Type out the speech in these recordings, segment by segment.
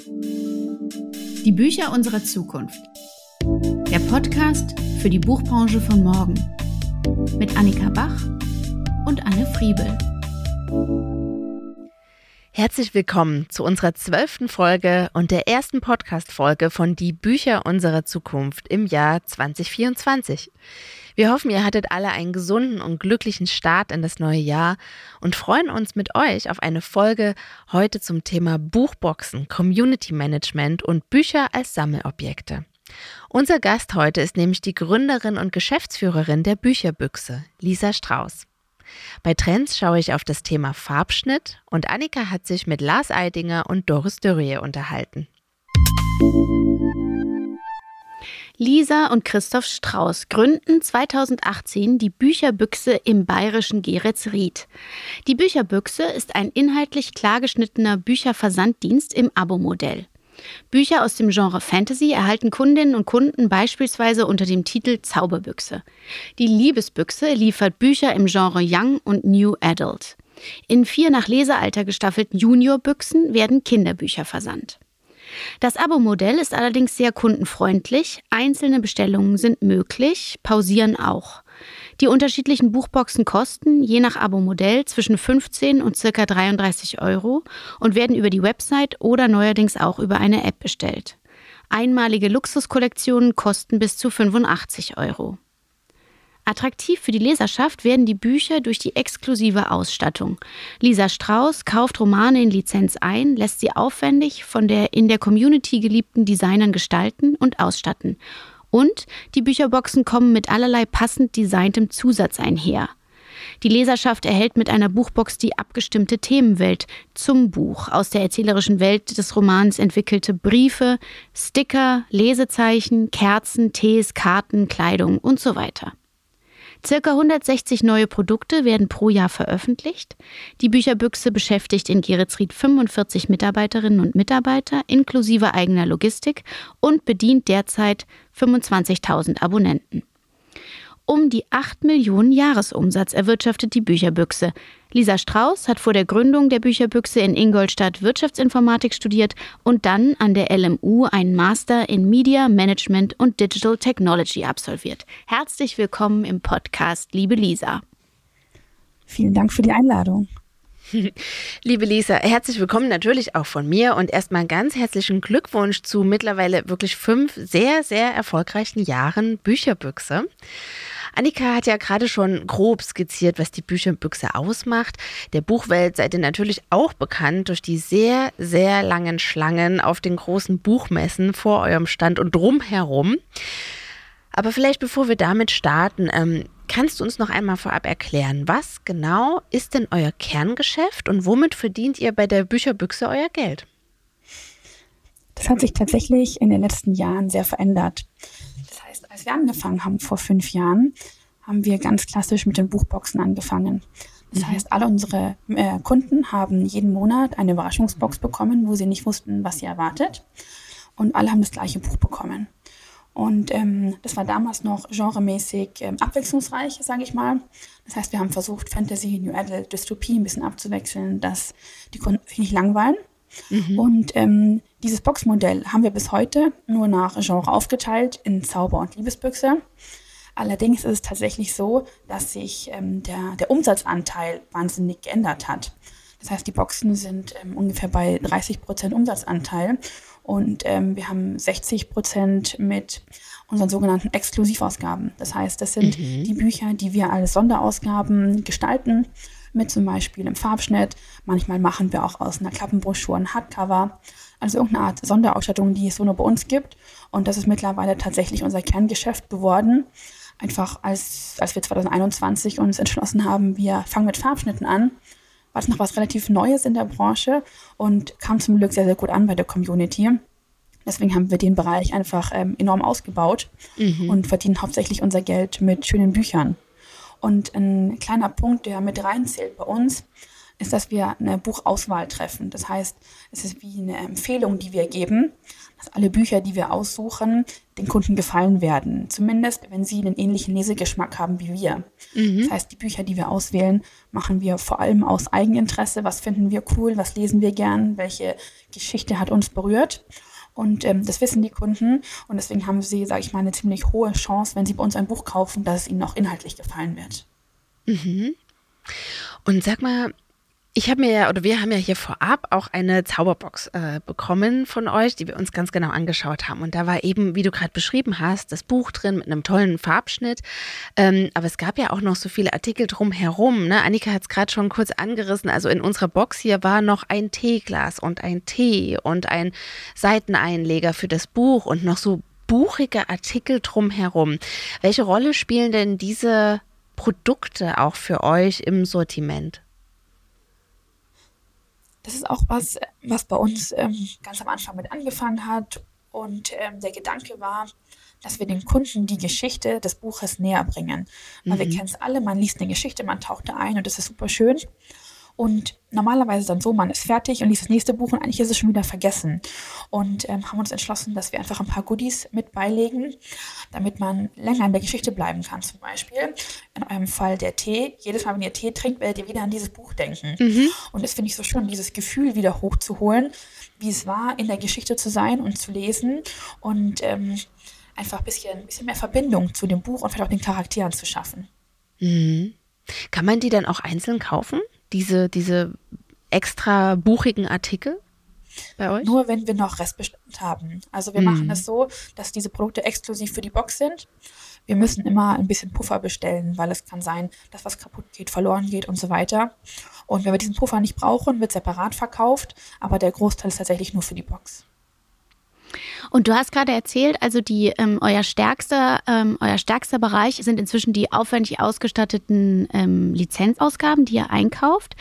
Die Bücher unserer Zukunft. Der Podcast für die Buchbranche von morgen. Mit Annika Bach und Anne Friebel. Herzlich willkommen zu unserer zwölften Folge und der ersten Podcast-Folge von Die Bücher unserer Zukunft im Jahr 2024. Wir hoffen, ihr hattet alle einen gesunden und glücklichen Start in das neue Jahr und freuen uns mit euch auf eine Folge heute zum Thema Buchboxen, Community Management und Bücher als Sammelobjekte. Unser Gast heute ist nämlich die Gründerin und Geschäftsführerin der Bücherbüchse, Lisa Strauß. Bei Trends schaue ich auf das Thema Farbschnitt und Annika hat sich mit Lars Eidinger und Doris Dörrie unterhalten. Lisa und Christoph Strauß gründen 2018 die Bücherbüchse im bayerischen Geretsried. Die Bücherbüchse ist ein inhaltlich klargeschnittener Bücherversanddienst im Abo-Modell. Bücher aus dem Genre Fantasy erhalten Kundinnen und Kunden beispielsweise unter dem Titel Zauberbüchse. Die Liebesbüchse liefert Bücher im Genre Young und New Adult. In vier nach Lesealter gestaffelten Juniorbüchsen werden Kinderbücher versandt. Das Abo-Modell ist allerdings sehr kundenfreundlich. Einzelne Bestellungen sind möglich, pausieren auch. Die unterschiedlichen Buchboxen kosten je nach Abo-Modell zwischen 15 und ca. 33 Euro und werden über die Website oder neuerdings auch über eine App bestellt. Einmalige Luxuskollektionen kosten bis zu 85 Euro. Attraktiv für die Leserschaft werden die Bücher durch die exklusive Ausstattung. Lisa Strauß kauft Romane in Lizenz ein, lässt sie aufwendig von der in der Community geliebten Designern gestalten und ausstatten und die Bücherboxen kommen mit allerlei passend designtem Zusatz einher. Die Leserschaft erhält mit einer Buchbox die abgestimmte Themenwelt zum Buch aus der erzählerischen Welt des Romans entwickelte Briefe, Sticker, Lesezeichen, Kerzen, Tees, Karten, Kleidung und so weiter. Circa 160 neue Produkte werden pro Jahr veröffentlicht. Die Bücherbüchse beschäftigt in Geretsried 45 Mitarbeiterinnen und Mitarbeiter inklusive eigener Logistik und bedient derzeit 25.000 Abonnenten. Um die 8 Millionen Jahresumsatz erwirtschaftet die Bücherbüchse. Lisa Strauß hat vor der Gründung der Bücherbüchse in Ingolstadt Wirtschaftsinformatik studiert und dann an der LMU einen Master in Media Management und Digital Technology absolviert. Herzlich willkommen im Podcast, liebe Lisa. Vielen Dank für die Einladung. Liebe Lisa, herzlich willkommen natürlich auch von mir und erstmal ganz herzlichen Glückwunsch zu mittlerweile wirklich fünf sehr, sehr erfolgreichen Jahren Bücherbüchse. Annika hat ja gerade schon grob skizziert, was die Bücherbüchse ausmacht. Der Buchwelt seid ihr natürlich auch bekannt durch die sehr, sehr langen Schlangen auf den großen Buchmessen vor eurem Stand und drumherum. Aber vielleicht bevor wir damit starten, ähm, kannst du uns noch einmal vorab erklären, was genau ist denn euer Kerngeschäft und womit verdient ihr bei der Bücherbüchse euer Geld? Das hat sich tatsächlich in den letzten Jahren sehr verändert als wir angefangen haben vor fünf Jahren, haben wir ganz klassisch mit den Buchboxen angefangen. Das mhm. heißt, alle unsere äh, Kunden haben jeden Monat eine Überraschungsbox bekommen, wo sie nicht wussten, was sie erwartet. Und alle haben das gleiche Buch bekommen. Und ähm, das war damals noch genremäßig ähm, abwechslungsreich, sage ich mal. Das heißt, wir haben versucht, Fantasy, New Adult, Dystopie ein bisschen abzuwechseln, dass die Kunden sich nicht langweilen. Mhm. Und ähm, dieses Boxmodell haben wir bis heute nur nach Genre aufgeteilt in Zauber- und Liebesbüchse. Allerdings ist es tatsächlich so, dass sich ähm, der, der Umsatzanteil wahnsinnig geändert hat. Das heißt, die Boxen sind ähm, ungefähr bei 30 Prozent Umsatzanteil und ähm, wir haben 60 Prozent mit unseren sogenannten Exklusivausgaben. Das heißt, das sind mhm. die Bücher, die wir als Sonderausgaben gestalten mit zum Beispiel im Farbschnitt. Manchmal machen wir auch aus einer Klappenbroschüre ein Hardcover. Also irgendeine Art Sonderausstattung, die es so nur bei uns gibt. Und das ist mittlerweile tatsächlich unser Kerngeschäft geworden. Einfach als, als wir 2021 uns entschlossen haben, wir fangen mit Farbschnitten an, war es noch was relativ Neues in der Branche und kam zum Glück sehr, sehr gut an bei der Community. Deswegen haben wir den Bereich einfach ähm, enorm ausgebaut mhm. und verdienen hauptsächlich unser Geld mit schönen Büchern. Und ein kleiner Punkt, der mit reinzählt bei uns, ist, dass wir eine Buchauswahl treffen. Das heißt, es ist wie eine Empfehlung, die wir geben, dass alle Bücher, die wir aussuchen, den Kunden gefallen werden. Zumindest, wenn sie einen ähnlichen Lesegeschmack haben wie wir. Mhm. Das heißt, die Bücher, die wir auswählen, machen wir vor allem aus Eigeninteresse. Was finden wir cool? Was lesen wir gern? Welche Geschichte hat uns berührt? Und ähm, das wissen die Kunden. Und deswegen haben sie, sage ich mal, eine ziemlich hohe Chance, wenn sie bei uns ein Buch kaufen, dass es ihnen auch inhaltlich gefallen wird. Mhm. Und sag mal, ich habe mir ja, oder wir haben ja hier vorab auch eine Zauberbox äh, bekommen von euch, die wir uns ganz genau angeschaut haben. Und da war eben, wie du gerade beschrieben hast, das Buch drin mit einem tollen Farbschnitt. Ähm, aber es gab ja auch noch so viele Artikel drumherum. Ne? Annika hat es gerade schon kurz angerissen. Also in unserer Box hier war noch ein Teeglas und ein Tee und ein Seiteneinleger für das Buch und noch so buchige Artikel drumherum. Welche Rolle spielen denn diese Produkte auch für euch im Sortiment? Das ist auch was, was bei uns ähm, ganz am Anfang mit angefangen hat. Und ähm, der Gedanke war, dass wir den Kunden die Geschichte des Buches näher bringen. Weil mhm. wir kennen es alle, man liest eine Geschichte, man taucht da ein und das ist super schön. Und normalerweise dann so, man ist fertig und liest das nächste Buch und eigentlich ist es schon wieder vergessen. Und ähm, haben uns entschlossen, dass wir einfach ein paar Goodies mit beilegen, damit man länger in der Geschichte bleiben kann. Zum Beispiel in eurem Fall der Tee. Jedes Mal, wenn ihr Tee trinkt, werdet ihr wieder an dieses Buch denken. Mhm. Und das finde ich so schön, dieses Gefühl wieder hochzuholen, wie es war, in der Geschichte zu sein und zu lesen und ähm, einfach ein bisschen, ein bisschen mehr Verbindung zu dem Buch und vielleicht auch den Charakteren zu schaffen. Mhm. Kann man die dann auch einzeln kaufen? Diese, diese extra buchigen Artikel bei euch? Nur wenn wir noch Restbestand haben. Also wir mhm. machen es so, dass diese Produkte exklusiv für die Box sind. Wir müssen immer ein bisschen Puffer bestellen, weil es kann sein, dass was kaputt geht, verloren geht und so weiter. Und wenn wir diesen Puffer nicht brauchen, wird separat verkauft, aber der Großteil ist tatsächlich nur für die Box. Und du hast gerade erzählt, also die ähm, euer stärkster ähm, euer stärkster Bereich sind inzwischen die aufwendig ausgestatteten ähm, Lizenzausgaben, die ihr einkauft.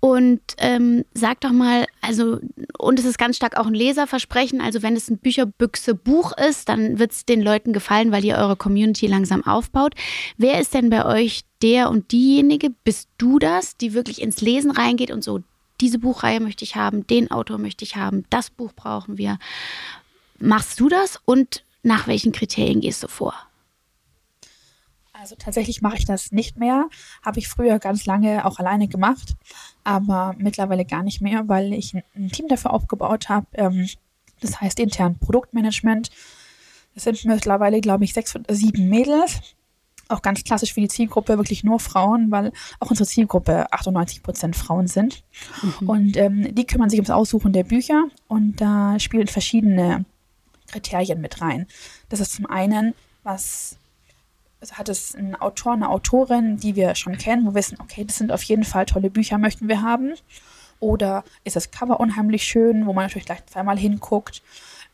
Und ähm, sag doch mal, also, und es ist ganz stark auch ein Leserversprechen, also wenn es ein Bücherbüchse-Buch ist, dann wird es den Leuten gefallen, weil ihr eure Community langsam aufbaut. Wer ist denn bei euch der und diejenige, bist du das, die wirklich ins Lesen reingeht und so, diese Buchreihe möchte ich haben, den Autor möchte ich haben, das Buch brauchen wir. Machst du das und nach welchen Kriterien gehst du vor? Also tatsächlich mache ich das nicht mehr. Habe ich früher ganz lange auch alleine gemacht, aber mittlerweile gar nicht mehr, weil ich ein Team dafür aufgebaut habe. Ähm, das heißt intern Produktmanagement. Das sind mittlerweile, glaube ich, sechs oder sieben Mädels. Auch ganz klassisch für die Zielgruppe, wirklich nur Frauen, weil auch unsere Zielgruppe 98 Prozent Frauen sind. Mhm. Und ähm, die kümmern sich ums Aussuchen der Bücher und da spielen verschiedene Kriterien mit rein. Das ist zum einen, was also hat es ein Autor, eine Autorin, die wir schon kennen, wo wir wissen, okay, das sind auf jeden Fall tolle Bücher, möchten wir haben. Oder ist das Cover unheimlich schön, wo man natürlich gleich zweimal hinguckt.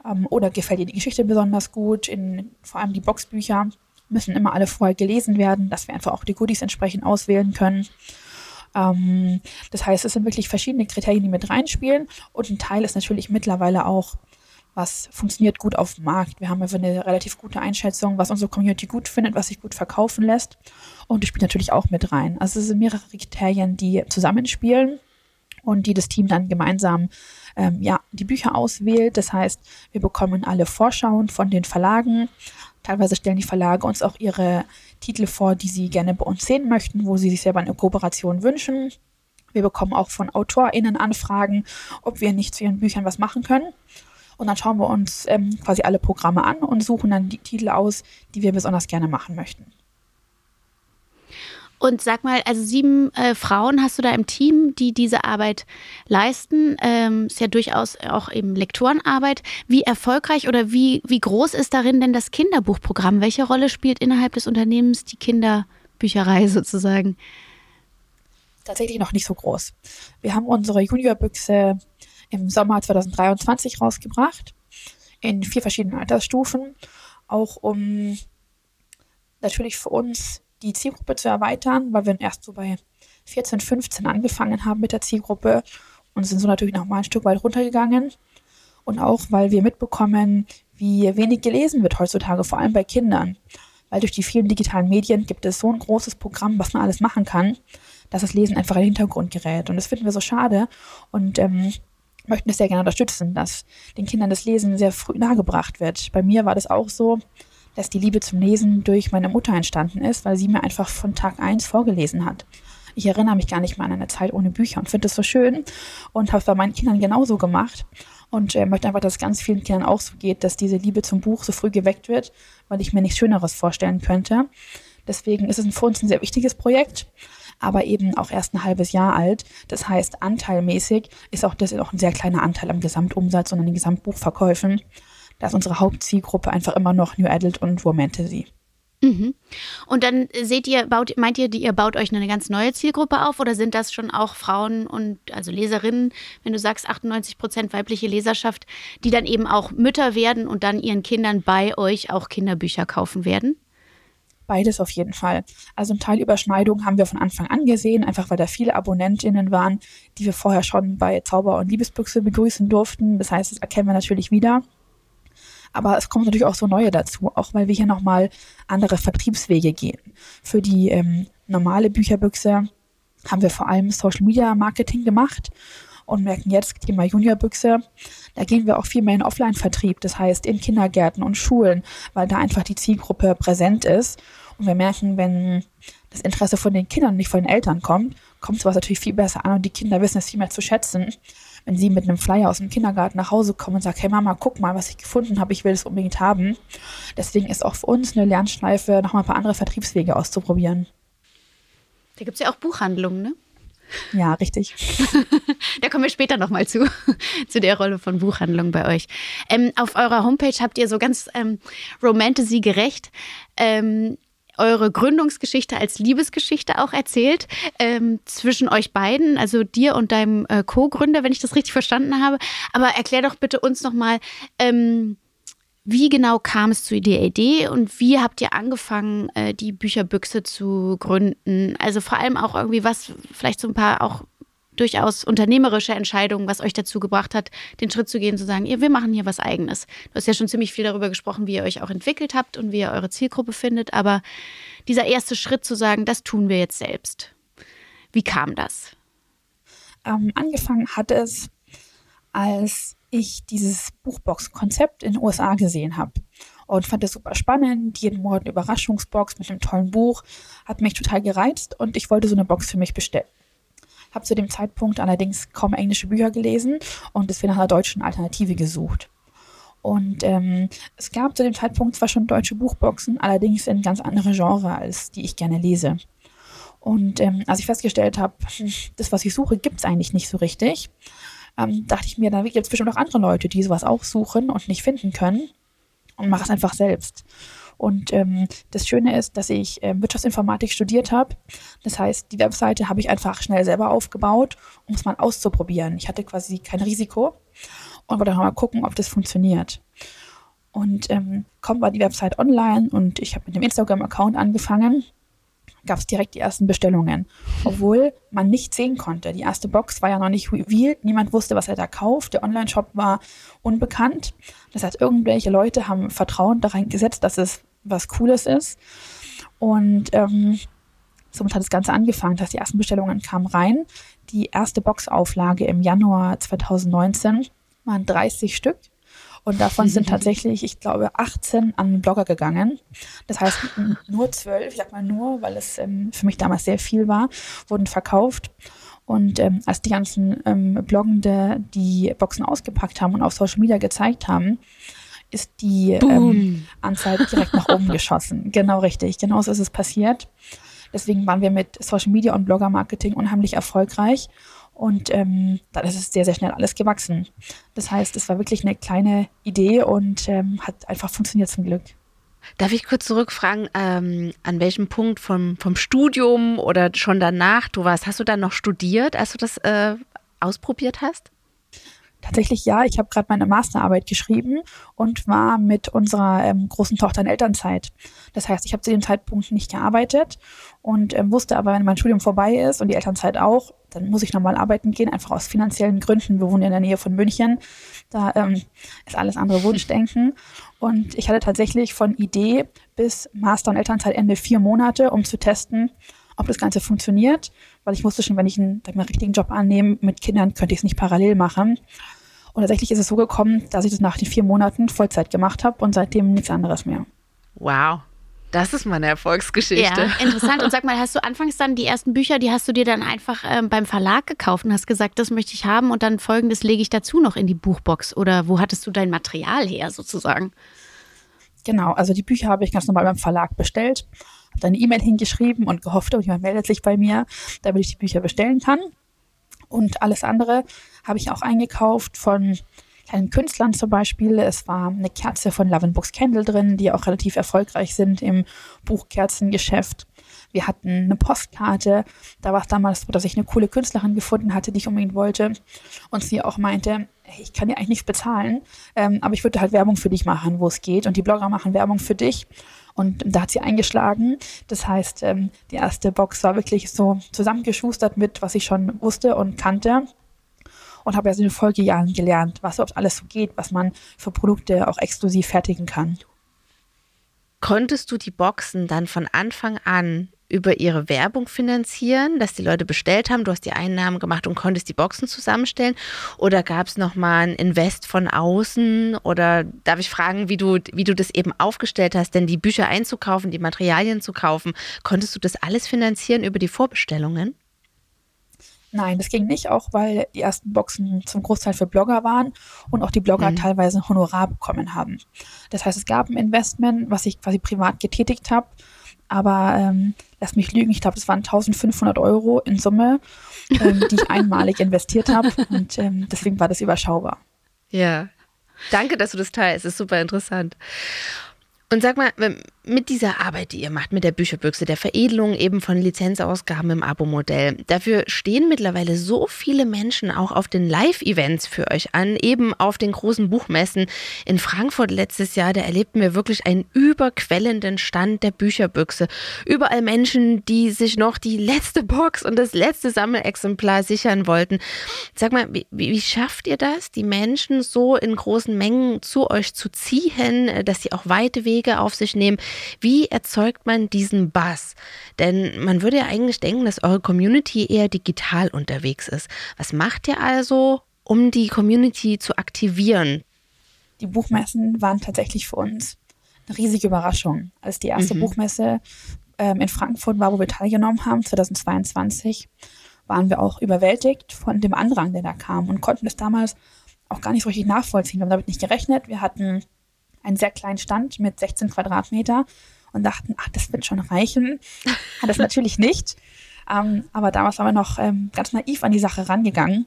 Ähm, oder gefällt dir die Geschichte besonders gut, in, vor allem die Boxbücher müssen immer alle vorher gelesen werden, dass wir einfach auch die Goodies entsprechend auswählen können. Ähm, das heißt, es sind wirklich verschiedene Kriterien, die mit reinspielen. Und ein Teil ist natürlich mittlerweile auch was funktioniert gut auf dem Markt. Wir haben einfach eine relativ gute Einschätzung, was unsere Community gut findet, was sich gut verkaufen lässt. Und das spielt natürlich auch mit rein. Also es sind mehrere Kriterien, die zusammenspielen und die das Team dann gemeinsam ähm, ja, die Bücher auswählt. Das heißt, wir bekommen alle Vorschauen von den Verlagen. Teilweise stellen die Verlage uns auch ihre Titel vor, die sie gerne bei uns sehen möchten, wo sie sich selber eine Kooperation wünschen. Wir bekommen auch von AutorInnen Anfragen, ob wir nicht zu ihren Büchern was machen können. Und dann schauen wir uns ähm, quasi alle Programme an und suchen dann die Titel aus, die wir besonders gerne machen möchten. Und sag mal, also sieben äh, Frauen hast du da im Team, die diese Arbeit leisten. Ähm, ist ja durchaus auch eben Lektorenarbeit. Wie erfolgreich oder wie, wie groß ist darin denn das Kinderbuchprogramm? Welche Rolle spielt innerhalb des Unternehmens die Kinderbücherei sozusagen? Tatsächlich noch nicht so groß. Wir haben unsere Juniorbüchse im Sommer 2023 rausgebracht, in vier verschiedenen Altersstufen, auch um natürlich für uns die Zielgruppe zu erweitern, weil wir erst so bei 14, 15 angefangen haben mit der Zielgruppe und sind so natürlich noch mal ein Stück weit runtergegangen. Und auch, weil wir mitbekommen, wie wenig gelesen wird heutzutage, vor allem bei Kindern. Weil durch die vielen digitalen Medien gibt es so ein großes Programm, was man alles machen kann, dass das Lesen einfach in den Hintergrund gerät. Und das finden wir so schade und ähm, möchten es sehr gerne unterstützen, dass den Kindern das Lesen sehr früh nahegebracht wird. Bei mir war das auch so, dass die Liebe zum Lesen durch meine Mutter entstanden ist, weil sie mir einfach von Tag eins vorgelesen hat. Ich erinnere mich gar nicht mehr an eine Zeit ohne Bücher und finde es so schön und habe es bei meinen Kindern genauso gemacht und äh, möchte einfach, dass es ganz vielen Kindern auch so geht, dass diese Liebe zum Buch so früh geweckt wird, weil ich mir nichts Schöneres vorstellen könnte. Deswegen ist es für uns ein sehr wichtiges Projekt aber eben auch erst ein halbes Jahr alt. Das heißt, anteilmäßig ist auch das auch ein sehr kleiner Anteil am Gesamtumsatz und an den Gesamtbuchverkäufen. Da ist unsere Hauptzielgruppe einfach immer noch New Adult und Romantasy. Mhm. Und dann seht ihr, baut, meint ihr, ihr baut euch eine ganz neue Zielgruppe auf oder sind das schon auch Frauen und also Leserinnen, wenn du sagst 98 Prozent weibliche Leserschaft, die dann eben auch Mütter werden und dann ihren Kindern bei euch auch Kinderbücher kaufen werden? Beides auf jeden Fall. Also ein Teil Überschneidung haben wir von Anfang an gesehen, einfach weil da viele Abonnentinnen waren, die wir vorher schon bei Zauber und Liebesbüchse begrüßen durften. Das heißt, das erkennen wir natürlich wieder. Aber es kommen natürlich auch so neue dazu, auch weil wir hier nochmal andere Vertriebswege gehen. Für die ähm, normale Bücherbüchse haben wir vor allem Social Media Marketing gemacht und merken jetzt Thema Juniorbüchse, da gehen wir auch viel mehr in Offline-Vertrieb, das heißt in Kindergärten und Schulen, weil da einfach die Zielgruppe präsent ist. Und wir merken, wenn das Interesse von den Kindern nicht von den Eltern kommt, kommt sowas natürlich viel besser an und die Kinder wissen es viel mehr zu schätzen. Wenn sie mit einem Flyer aus dem Kindergarten nach Hause kommen und sagen, hey Mama, guck mal, was ich gefunden habe, ich will es unbedingt haben. Deswegen ist auch für uns eine Lernschleife, nochmal ein paar andere Vertriebswege auszuprobieren. Da gibt es ja auch Buchhandlungen, ne? Ja, richtig. da kommen wir später nochmal zu, zu der Rolle von Buchhandlung bei euch. Ähm, auf eurer Homepage habt ihr so ganz ähm, Romantasy-gerecht ähm, eure Gründungsgeschichte als Liebesgeschichte auch erzählt ähm, zwischen euch beiden, also dir und deinem äh, Co-Gründer, wenn ich das richtig verstanden habe. Aber erklär doch bitte uns nochmal, ähm, wie genau kam es zu der Idee und wie habt ihr angefangen, äh, die Bücherbüchse zu gründen? Also vor allem auch irgendwie was, vielleicht so ein paar auch durchaus unternehmerische Entscheidungen, was euch dazu gebracht hat, den Schritt zu gehen, zu sagen, ihr, wir machen hier was eigenes. Du hast ja schon ziemlich viel darüber gesprochen, wie ihr euch auch entwickelt habt und wie ihr eure Zielgruppe findet, aber dieser erste Schritt zu sagen, das tun wir jetzt selbst. Wie kam das? Ähm, angefangen hat es, als ich dieses Buchbox-Konzept in den USA gesehen habe. Und fand es super spannend. Jeden eine Überraschungsbox mit einem tollen Buch. Hat mich total gereizt und ich wollte so eine Box für mich bestellen. Habe zu dem Zeitpunkt allerdings kaum englische Bücher gelesen und deswegen nach einer deutschen Alternative gesucht. Und ähm, es gab zu dem Zeitpunkt zwar schon deutsche Buchboxen, allerdings in ganz andere Genre, als die ich gerne lese. Und ähm, als ich festgestellt habe, hm, das, was ich suche, gibt es eigentlich nicht so richtig, ähm, dachte ich mir, da gibt es bestimmt auch andere Leute, die sowas auch suchen und nicht finden können und mache es einfach selbst. Und ähm, das Schöne ist, dass ich äh, Wirtschaftsinformatik studiert habe. Das heißt, die Webseite habe ich einfach schnell selber aufgebaut, um es mal auszuprobieren. Ich hatte quasi kein Risiko und wollte mal gucken, ob das funktioniert. Und ähm, kaum war die Website online und ich habe mit dem Instagram-Account angefangen gab es direkt die ersten Bestellungen. Obwohl man nicht sehen konnte. Die erste Box war ja noch nicht revealed. Niemand wusste, was er da kauft. Der Online-Shop war unbekannt. Das heißt, irgendwelche Leute haben Vertrauen daran gesetzt, dass es was Cooles ist. Und ähm, somit hat das Ganze angefangen, dass die ersten Bestellungen kamen rein. Die erste Boxauflage im Januar 2019 waren 30 Stück. Und davon sind tatsächlich, ich glaube, 18 an Blogger gegangen. Das heißt, nur 12, ich sag mal nur, weil es ähm, für mich damals sehr viel war, wurden verkauft. Und ähm, als die ganzen ähm, Bloggende die Boxen ausgepackt haben und auf Social Media gezeigt haben, ist die ähm, Anzahl direkt nach oben geschossen. Genau richtig, genau so ist es passiert. Deswegen waren wir mit Social Media und Blogger Marketing unheimlich erfolgreich und ähm, dann ist es sehr, sehr schnell alles gewachsen. Das heißt, es war wirklich eine kleine Idee und ähm, hat einfach funktioniert zum Glück. Darf ich kurz zurückfragen, ähm, an welchem Punkt vom, vom Studium oder schon danach du warst? Hast du dann noch studiert, als du das äh, ausprobiert hast? Tatsächlich ja, ich habe gerade meine Masterarbeit geschrieben und war mit unserer ähm, großen Tochter in Elternzeit. Das heißt, ich habe zu dem Zeitpunkt nicht gearbeitet und ähm, wusste aber, wenn mein Studium vorbei ist und die Elternzeit auch, dann muss ich nochmal arbeiten gehen, einfach aus finanziellen Gründen. Wir wohnen in der Nähe von München. Da ähm, ist alles andere Wunschdenken. Und ich hatte tatsächlich von Idee bis Master- und Elternzeitende vier Monate, um zu testen, ob das Ganze funktioniert, weil ich wusste schon, wenn ich einen, einen richtigen Job annehme mit Kindern, könnte ich es nicht parallel machen. Und tatsächlich ist es so gekommen, dass ich das nach den vier Monaten Vollzeit gemacht habe und seitdem nichts anderes mehr. Wow. Das ist meine Erfolgsgeschichte. Ja, interessant. Und sag mal, hast du anfangs dann die ersten Bücher, die hast du dir dann einfach ähm, beim Verlag gekauft und hast gesagt, das möchte ich haben und dann folgendes lege ich dazu noch in die Buchbox? Oder wo hattest du dein Material her sozusagen? Genau, also die Bücher habe ich ganz normal beim Verlag bestellt, habe dann eine E-Mail hingeschrieben und gehofft, oh, jemand meldet sich bei mir, damit ich die Bücher bestellen kann. Und alles andere habe ich auch eingekauft von kleinen Künstlern zum Beispiel. Es war eine Kerze von Love Books Candle drin, die auch relativ erfolgreich sind im Buchkerzengeschäft. Wir hatten eine Postkarte. Da war es damals so, dass ich eine coole Künstlerin gefunden hatte, die ich unbedingt wollte. Und sie auch meinte, hey, ich kann dir eigentlich nichts bezahlen, ähm, aber ich würde halt Werbung für dich machen, wo es geht. Und die Blogger machen Werbung für dich. Und da hat sie eingeschlagen. Das heißt, ähm, die erste Box war wirklich so zusammengeschustert mit, was ich schon wusste und kannte und habe erst in den Folgejahren gelernt, was überhaupt alles so geht, was man für Produkte auch exklusiv fertigen kann. Konntest du die Boxen dann von Anfang an über ihre Werbung finanzieren, dass die Leute bestellt haben, du hast die Einnahmen gemacht und konntest die Boxen zusammenstellen? Oder gab es nochmal ein Invest von außen? Oder darf ich fragen, wie du, wie du das eben aufgestellt hast? Denn die Bücher einzukaufen, die Materialien zu kaufen, konntest du das alles finanzieren über die Vorbestellungen? Nein, das ging nicht, auch weil die ersten Boxen zum Großteil für Blogger waren und auch die Blogger mhm. teilweise ein Honorar bekommen haben. Das heißt, es gab ein Investment, was ich quasi privat getätigt habe, aber ähm, lass mich lügen, ich glaube, es waren 1500 Euro in Summe, ähm, die ich einmalig investiert habe und ähm, deswegen war das überschaubar. Ja, danke, dass du das teilst, das ist super interessant. Und sag mal, mit dieser Arbeit, die ihr macht, mit der Bücherbüchse, der Veredelung eben von Lizenzausgaben im Abo-Modell, dafür stehen mittlerweile so viele Menschen auch auf den Live-Events für euch an, eben auf den großen Buchmessen. In Frankfurt letztes Jahr, da erlebten wir wirklich einen überquellenden Stand der Bücherbüchse. Überall Menschen, die sich noch die letzte Box und das letzte Sammelexemplar sichern wollten. Sag mal, wie, wie schafft ihr das, die Menschen so in großen Mengen zu euch zu ziehen, dass sie auch weite Wege auf sich nehmen? Wie erzeugt man diesen Bass? Denn man würde ja eigentlich denken, dass eure Community eher digital unterwegs ist. Was macht ihr also, um die Community zu aktivieren? Die Buchmessen waren tatsächlich für uns eine riesige Überraschung. Als die erste mhm. Buchmesse ähm, in Frankfurt war, wo wir teilgenommen haben, 2022, waren wir auch überwältigt von dem Andrang, der da kam und konnten es damals auch gar nicht so richtig nachvollziehen. Wir haben damit nicht gerechnet. Wir hatten einen sehr kleinen Stand mit 16 Quadratmeter und dachten, ach, das wird schon reichen. Hat das natürlich nicht. Ähm, aber damals waren wir noch ähm, ganz naiv an die Sache rangegangen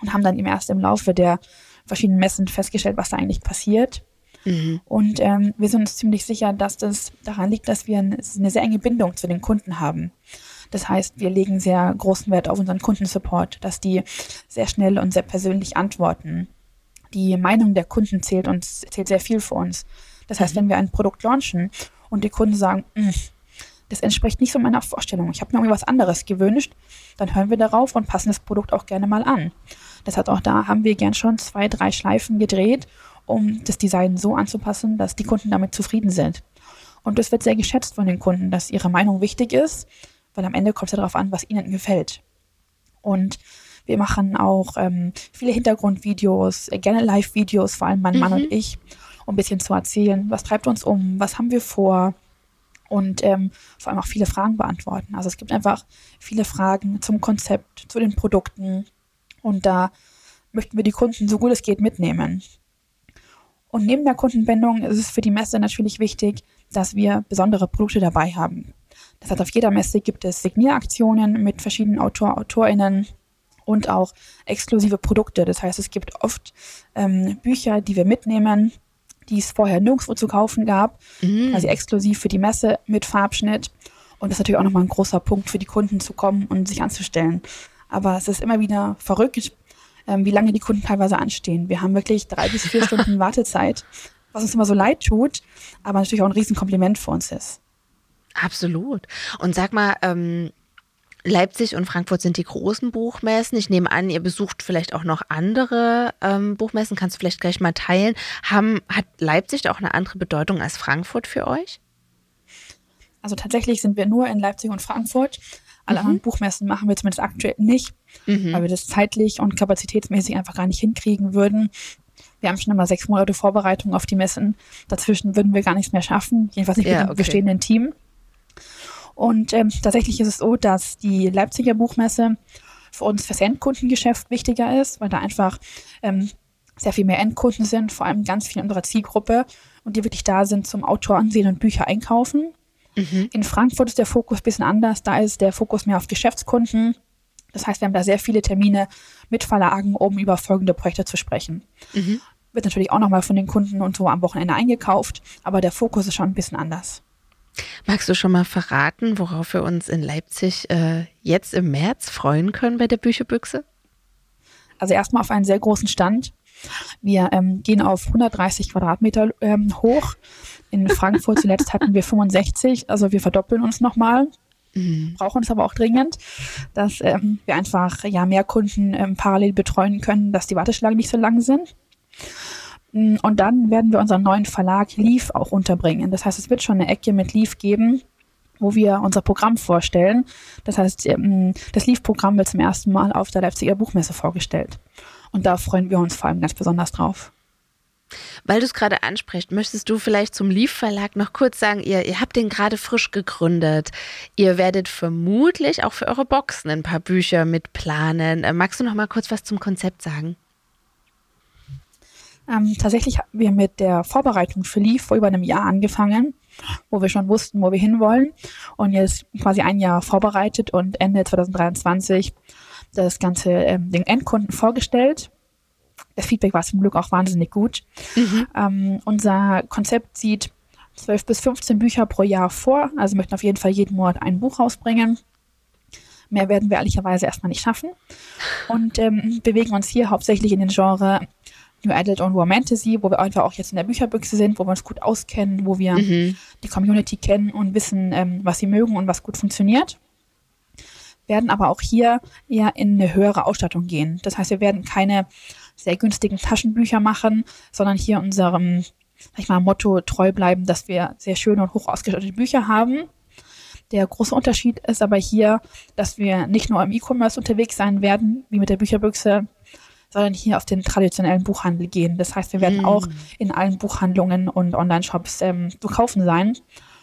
und haben dann eben erst im Laufe der verschiedenen Messen festgestellt, was da eigentlich passiert. Mhm. Und ähm, wir sind uns ziemlich sicher, dass das daran liegt, dass wir eine sehr enge Bindung zu den Kunden haben. Das heißt, wir legen sehr großen Wert auf unseren Kundensupport, dass die sehr schnell und sehr persönlich antworten die Meinung der Kunden zählt und zählt sehr viel für uns. Das heißt, mhm. wenn wir ein Produkt launchen und die Kunden sagen, hm, das entspricht nicht so meiner Vorstellung, ich habe mir irgendwie was anderes gewünscht, dann hören wir darauf und passen das Produkt auch gerne mal an. Das heißt, auch da haben wir gern schon zwei, drei Schleifen gedreht, um das Design so anzupassen, dass die Kunden damit zufrieden sind. Und das wird sehr geschätzt von den Kunden, dass ihre Meinung wichtig ist, weil am Ende kommt es ja darauf an, was ihnen gefällt. Und wir machen auch ähm, viele Hintergrundvideos, äh, gerne Live-Videos, vor allem mein mhm. Mann und ich, um ein bisschen zu erzählen, was treibt uns um, was haben wir vor und ähm, vor allem auch viele Fragen beantworten. Also es gibt einfach viele Fragen zum Konzept, zu den Produkten und da möchten wir die Kunden so gut es geht mitnehmen. Und neben der Kundenbindung ist es für die Messe natürlich wichtig, dass wir besondere Produkte dabei haben. Das heißt, auf jeder Messe gibt es Signieraktionen mit verschiedenen Autor, AutorInnen, und auch exklusive Produkte. Das heißt, es gibt oft ähm, Bücher, die wir mitnehmen, die es vorher nirgendwo zu kaufen gab, mhm. quasi exklusiv für die Messe mit Farbschnitt. Und das ist natürlich auch nochmal ein großer Punkt für die Kunden zu kommen und sich anzustellen. Aber es ist immer wieder verrückt, ähm, wie lange die Kunden teilweise anstehen. Wir haben wirklich drei bis vier Stunden Wartezeit, was uns immer so leid tut, aber natürlich auch ein Riesenkompliment für uns ist. Absolut. Und sag mal, ähm, Leipzig und Frankfurt sind die großen Buchmessen. Ich nehme an, ihr besucht vielleicht auch noch andere ähm, Buchmessen. Kannst du vielleicht gleich mal teilen? Haben, hat Leipzig auch eine andere Bedeutung als Frankfurt für euch? Also tatsächlich sind wir nur in Leipzig und Frankfurt. Alle mhm. anderen Buchmessen machen wir zumindest aktuell nicht, mhm. weil wir das zeitlich und kapazitätsmäßig einfach gar nicht hinkriegen würden. Wir haben schon immer sechs Monate Vorbereitung auf die Messen. Dazwischen würden wir gar nichts mehr schaffen, jedenfalls nicht ja, mit dem okay. bestehenden Team. Und ähm, tatsächlich ist es so, dass die Leipziger Buchmesse für uns fürs Endkundengeschäft wichtiger ist, weil da einfach ähm, sehr viel mehr Endkunden sind, vor allem ganz viel in unserer Zielgruppe und die wirklich da sind zum Autor ansehen und Bücher einkaufen. Mhm. In Frankfurt ist der Fokus ein bisschen anders, da ist der Fokus mehr auf Geschäftskunden. Das heißt, wir haben da sehr viele Termine mit Verlagen, um über folgende Projekte zu sprechen. Mhm. Wird natürlich auch nochmal von den Kunden und so am Wochenende eingekauft, aber der Fokus ist schon ein bisschen anders. Magst du schon mal verraten, worauf wir uns in Leipzig äh, jetzt im März freuen können bei der Bücherbüchse? Also erstmal auf einen sehr großen Stand. Wir ähm, gehen auf 130 Quadratmeter ähm, hoch. In Frankfurt zuletzt hatten wir 65, also wir verdoppeln uns nochmal. Mhm. Brauchen es aber auch dringend, dass ähm, wir einfach ja mehr Kunden ähm, parallel betreuen können, dass die Warteschlangen nicht so lang sind. Mm, und dann werden wir unseren neuen Verlag Leaf auch unterbringen. Das heißt, es wird schon eine Ecke mit Leaf geben, wo wir unser Programm vorstellen. Das heißt, ähm, das Leaf-Programm wird zum ersten Mal auf der Leipziger Buchmesse vorgestellt. Und da freuen wir uns vor allem ganz besonders drauf. Weil du es gerade ansprichst, möchtest du vielleicht zum Leaf Verlag noch kurz sagen, ihr, ihr habt den gerade frisch gegründet. Ihr werdet vermutlich auch für eure Boxen ein paar Bücher mitplanen. Äh, magst du noch mal kurz was zum Konzept sagen? Ähm, tatsächlich haben wir mit der Vorbereitung für Leaf vor über einem Jahr angefangen, wo wir schon wussten, wo wir hinwollen. Und jetzt quasi ein Jahr vorbereitet und Ende 2023 das Ganze ähm, den Endkunden vorgestellt. Das Feedback war zum Glück auch wahnsinnig gut. Mhm. Ähm, unser Konzept sieht 12 bis 15 Bücher pro Jahr vor. Also möchten auf jeden Fall jeden Monat ein Buch rausbringen. Mehr werden wir ehrlicherweise erstmal nicht schaffen. Und ähm, bewegen uns hier hauptsächlich in den Genre New Adult und Romantasy, wo wir einfach auch jetzt in der Bücherbüchse sind, wo wir uns gut auskennen, wo wir mhm. die Community kennen und wissen, ähm, was sie mögen und was gut funktioniert. Werden aber auch hier eher in eine höhere Ausstattung gehen. Das heißt, wir werden keine sehr günstigen Taschenbücher machen, sondern hier unserem, sag ich mal, Motto treu bleiben, dass wir sehr schöne und hoch ausgestattete Bücher haben. Der große Unterschied ist aber hier, dass wir nicht nur im E-Commerce unterwegs sein werden, wie mit der Bücherbüchse, sondern hier auf den traditionellen Buchhandel gehen. Das heißt, wir werden mm. auch in allen Buchhandlungen und Online-Shops ähm, zu kaufen sein.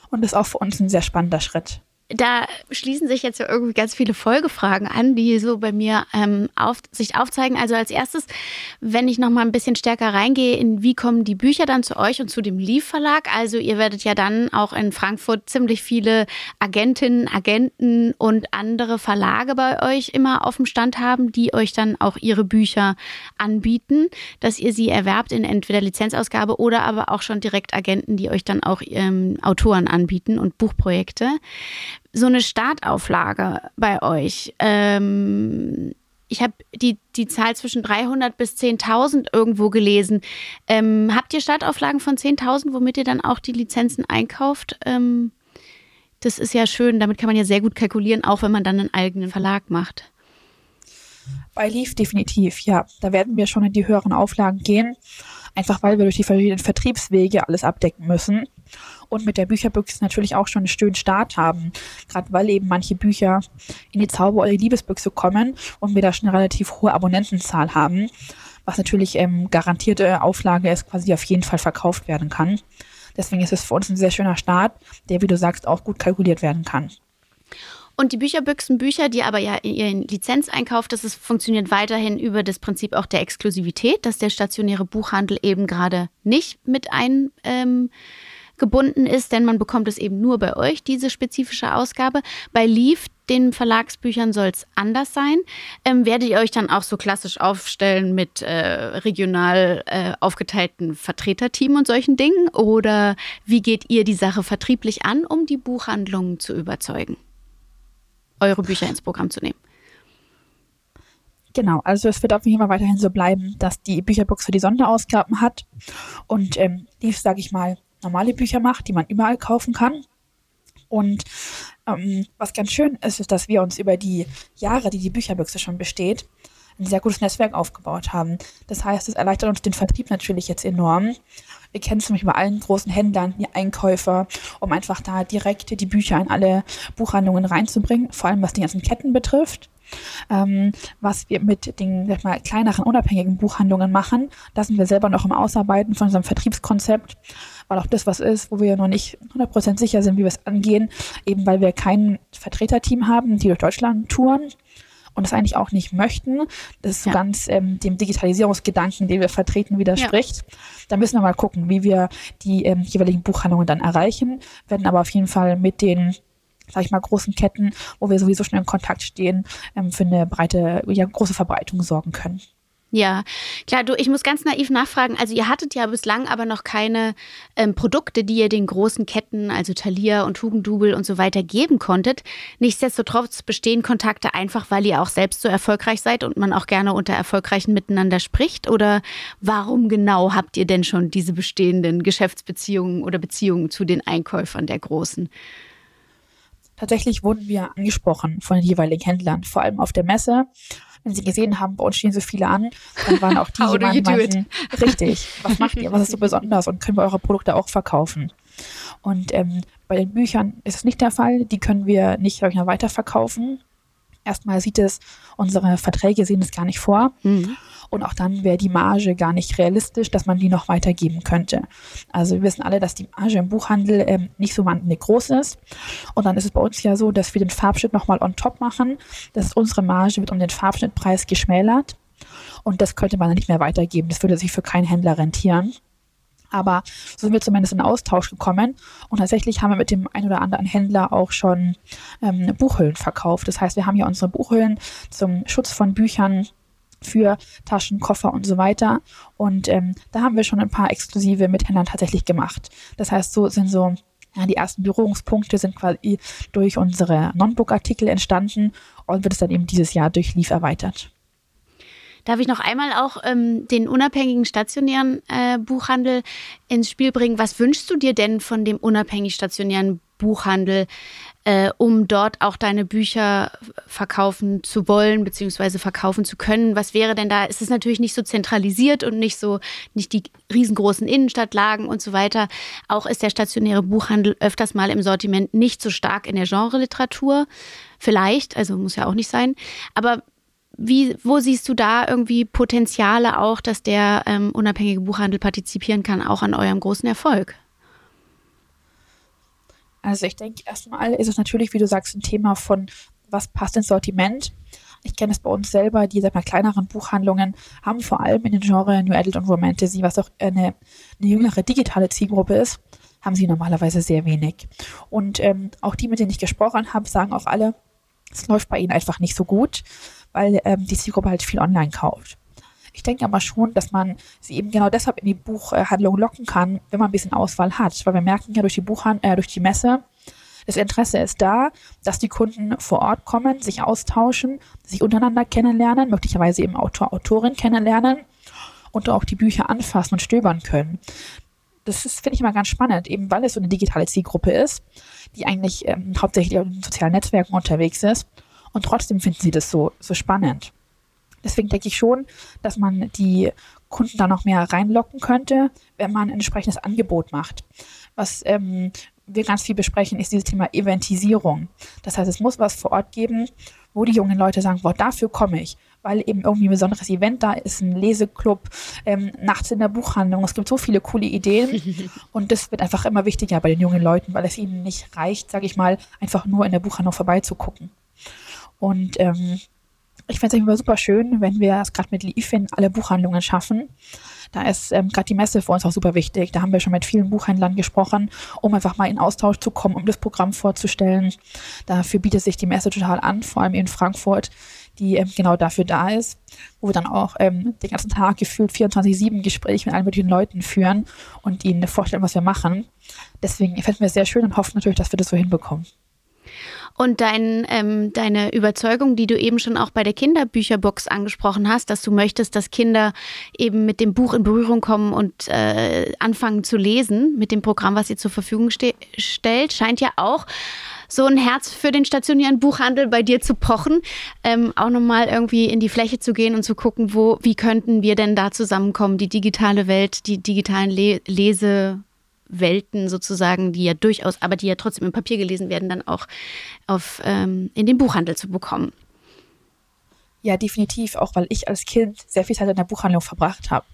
Und das ist auch für uns ein sehr spannender Schritt da schließen sich jetzt ja irgendwie ganz viele Folgefragen an, die so bei mir ähm, auf, sich aufzeigen. Also als erstes, wenn ich noch mal ein bisschen stärker reingehe, in wie kommen die Bücher dann zu euch und zu dem Leaf Verlag? Also ihr werdet ja dann auch in Frankfurt ziemlich viele Agentinnen, Agenten und andere Verlage bei euch immer auf dem Stand haben, die euch dann auch ihre Bücher anbieten, dass ihr sie erwerbt in entweder Lizenzausgabe oder aber auch schon direkt Agenten, die euch dann auch ähm, Autoren anbieten und Buchprojekte so eine Startauflage bei euch. Ähm, ich habe die, die Zahl zwischen 300 bis 10.000 irgendwo gelesen. Ähm, habt ihr Startauflagen von 10.000, womit ihr dann auch die Lizenzen einkauft? Ähm, das ist ja schön, damit kann man ja sehr gut kalkulieren, auch wenn man dann einen eigenen Verlag macht. Bei Leaf definitiv, ja. Da werden wir schon in die höheren Auflagen gehen, einfach weil wir durch die verschiedenen Vertriebswege alles abdecken müssen und mit der Bücherbüchse natürlich auch schon einen schönen Start haben. Gerade weil eben manche Bücher in die Zauber- oder Liebesbüchse kommen und wir da schon eine relativ hohe Abonnentenzahl haben, was natürlich ähm, garantierte Auflage ist, quasi auf jeden Fall verkauft werden kann. Deswegen ist es für uns ein sehr schöner Start, der, wie du sagst, auch gut kalkuliert werden kann. Und die Bücherbüchsenbücher, die aber ja ihren Lizenzeinkauf, das ist, funktioniert weiterhin über das Prinzip auch der Exklusivität, dass der stationäre Buchhandel eben gerade nicht mit ein ähm, gebunden ist, denn man bekommt es eben nur bei euch, diese spezifische Ausgabe. Bei Leaf, den Verlagsbüchern soll es anders sein. Ähm, werdet ihr euch dann auch so klassisch aufstellen mit äh, regional äh, aufgeteilten Vertreterteam und solchen Dingen? Oder wie geht ihr die Sache vertrieblich an, um die Buchhandlungen zu überzeugen, eure Bücher ins Programm zu nehmen? Genau, also es wird auf jeden Fall weiterhin so bleiben, dass die Bücherbox für die Sonderausgaben hat und ähm, die, sage ich mal, normale Bücher macht, die man überall kaufen kann. Und ähm, was ganz schön ist, ist, dass wir uns über die Jahre, die die Bücherbüchse schon besteht, ein sehr gutes Netzwerk aufgebaut haben. Das heißt, es erleichtert uns den Vertrieb natürlich jetzt enorm. Wir kennen zum Beispiel bei allen großen Händlern die Einkäufer, um einfach da direkt die Bücher in alle Buchhandlungen reinzubringen, vor allem was die ganzen Ketten betrifft. Ähm, was wir mit den sag mal, kleineren, unabhängigen Buchhandlungen machen, da sind wir selber noch im Ausarbeiten von unserem Vertriebskonzept, weil auch das was ist, wo wir noch nicht 100% sicher sind, wie wir es angehen, eben weil wir kein Vertreterteam haben, die durch Deutschland touren und das eigentlich auch nicht möchten. Das ist so ja. ganz ähm, dem Digitalisierungsgedanken, den wir vertreten, widerspricht. Ja. Da müssen wir mal gucken, wie wir die ähm, jeweiligen Buchhandlungen dann erreichen, werden aber auf jeden Fall mit den sag ich mal, großen Ketten, wo wir sowieso schon in Kontakt stehen, ähm, für eine breite, ja, große Verbreitung sorgen können. Ja, klar, du, ich muss ganz naiv nachfragen. Also ihr hattet ja bislang aber noch keine ähm, Produkte, die ihr den großen Ketten, also Thalia und Hugendubel und so weiter geben konntet. Nichtsdestotrotz bestehen Kontakte einfach, weil ihr auch selbst so erfolgreich seid und man auch gerne unter Erfolgreichen miteinander spricht? Oder warum genau habt ihr denn schon diese bestehenden Geschäftsbeziehungen oder Beziehungen zu den Einkäufern der Großen? Tatsächlich wurden wir angesprochen von den jeweiligen Händlern, vor allem auf der Messe. Wenn sie gesehen haben, bei uns stehen so viele an, dann waren auch die, die meinten, richtig, was macht ihr, was ist so besonders? Und können wir eure Produkte auch verkaufen? Und ähm, bei den Büchern ist es nicht der Fall, die können wir nicht ich, noch weiterverkaufen. Erstmal sieht es, unsere Verträge sehen es gar nicht vor. Mhm. Und auch dann wäre die Marge gar nicht realistisch, dass man die noch weitergeben könnte. Also wir wissen alle, dass die Marge im Buchhandel ähm, nicht so wahnsinnig groß ist. Und dann ist es bei uns ja so, dass wir den Farbschnitt nochmal on top machen. Das ist unsere Marge wird um den Farbschnittpreis geschmälert. Und das könnte man dann nicht mehr weitergeben. Das würde sich für keinen Händler rentieren. Aber so sind wir zumindest in Austausch gekommen. Und tatsächlich haben wir mit dem ein oder anderen Händler auch schon ähm, Buchhüllen verkauft. Das heißt, wir haben ja unsere Buchhüllen zum Schutz von Büchern für Taschen, Koffer und so weiter. Und ähm, da haben wir schon ein paar exklusive mit Händlern tatsächlich gemacht. Das heißt, so sind so ja, die ersten Berührungspunkte sind quasi durch unsere Non-Book-Artikel entstanden und wird es dann eben dieses Jahr durch Leaf erweitert. Darf ich noch einmal auch ähm, den unabhängigen stationären äh, Buchhandel ins Spiel bringen? Was wünschst du dir denn von dem unabhängig stationären Buchhandel, äh, um dort auch deine Bücher verkaufen zu wollen, beziehungsweise verkaufen zu können? Was wäre denn da? Es ist natürlich nicht so zentralisiert und nicht so, nicht die riesengroßen Innenstadtlagen und so weiter. Auch ist der stationäre Buchhandel öfters mal im Sortiment nicht so stark in der Genreliteratur. Vielleicht, also muss ja auch nicht sein. Aber wie, wo siehst du da irgendwie Potenziale auch, dass der ähm, unabhängige Buchhandel partizipieren kann, auch an eurem großen Erfolg? Also ich denke, erstmal ist es natürlich, wie du sagst, ein Thema von, was passt ins Sortiment. Ich kenne es bei uns selber, die sag mal, kleineren Buchhandlungen haben vor allem in den Genres New Adult und Romantasy, was auch eine, eine jüngere digitale Zielgruppe ist, haben sie normalerweise sehr wenig. Und ähm, auch die, mit denen ich gesprochen habe, sagen auch alle, es läuft bei ihnen einfach nicht so gut weil ähm, die Zielgruppe halt viel online kauft. Ich denke aber schon, dass man sie eben genau deshalb in die Buchhandlung locken kann, wenn man ein bisschen Auswahl hat. Weil wir merken ja durch die Buchhand äh, durch die Messe, das Interesse ist da, dass die Kunden vor Ort kommen, sich austauschen, sich untereinander kennenlernen, möglicherweise eben Autor, Autorin kennenlernen und auch die Bücher anfassen und stöbern können. Das finde ich immer ganz spannend, eben weil es so eine digitale Zielgruppe ist, die eigentlich ähm, hauptsächlich den sozialen Netzwerken unterwegs ist und trotzdem finden sie das so, so spannend. Deswegen denke ich schon, dass man die Kunden da noch mehr reinlocken könnte, wenn man ein entsprechendes Angebot macht. Was ähm, wir ganz viel besprechen, ist dieses Thema Eventisierung. Das heißt, es muss was vor Ort geben, wo die jungen Leute sagen, boah, dafür komme ich, weil eben irgendwie ein besonderes Event da ist, ein Leseclub, ähm, nachts in der Buchhandlung. Es gibt so viele coole Ideen und das wird einfach immer wichtiger bei den jungen Leuten, weil es ihnen nicht reicht, sage ich mal, einfach nur in der Buchhandlung vorbeizugucken. Und ähm, ich fände es immer super schön, wenn wir es gerade mit Leaf in alle Buchhandlungen schaffen. Da ist ähm, gerade die Messe für uns auch super wichtig. Da haben wir schon mit vielen Buchhändlern gesprochen, um einfach mal in Austausch zu kommen, um das Programm vorzustellen. Dafür bietet sich die Messe total an, vor allem in Frankfurt, die ähm, genau dafür da ist, wo wir dann auch ähm, den ganzen Tag gefühlt 24-7 Gespräche mit allen möglichen Leuten führen und ihnen vorstellen, was wir machen. Deswegen fällt mir sehr schön und hoffe natürlich, dass wir das so hinbekommen. Und dein, ähm, deine Überzeugung, die du eben schon auch bei der Kinderbücherbox angesprochen hast, dass du möchtest, dass Kinder eben mit dem Buch in Berührung kommen und äh, anfangen zu lesen mit dem Programm, was ihr zur Verfügung ste stellt, scheint ja auch so ein Herz für den stationären Buchhandel bei dir zu pochen, ähm, auch nochmal irgendwie in die Fläche zu gehen und zu gucken, wo, wie könnten wir denn da zusammenkommen, die digitale Welt, die digitalen Le Lesewelten sozusagen, die ja durchaus, aber die ja trotzdem im Papier gelesen werden, dann auch auf, ähm, in den Buchhandel zu bekommen. Ja, definitiv, auch weil ich als Kind sehr viel Zeit in der Buchhandlung verbracht habe.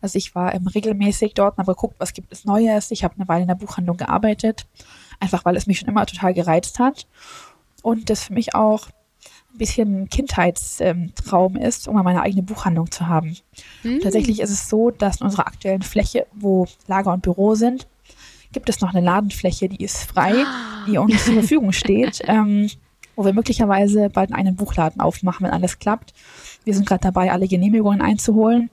Also ich war ähm, regelmäßig dort und habe geguckt, was gibt es Neues. Ich habe eine Weile in der Buchhandlung gearbeitet einfach weil es mich schon immer total gereizt hat und das für mich auch bisschen ein Kindheitstraum ist, um mal meine eigene Buchhandlung zu haben. Mhm. Tatsächlich ist es so, dass in unserer aktuellen Fläche, wo Lager und Büro sind, gibt es noch eine Ladenfläche, die ist frei, die uns zur Verfügung steht, ähm, wo wir möglicherweise bald einen Buchladen aufmachen, wenn alles klappt. Wir sind gerade dabei, alle Genehmigungen einzuholen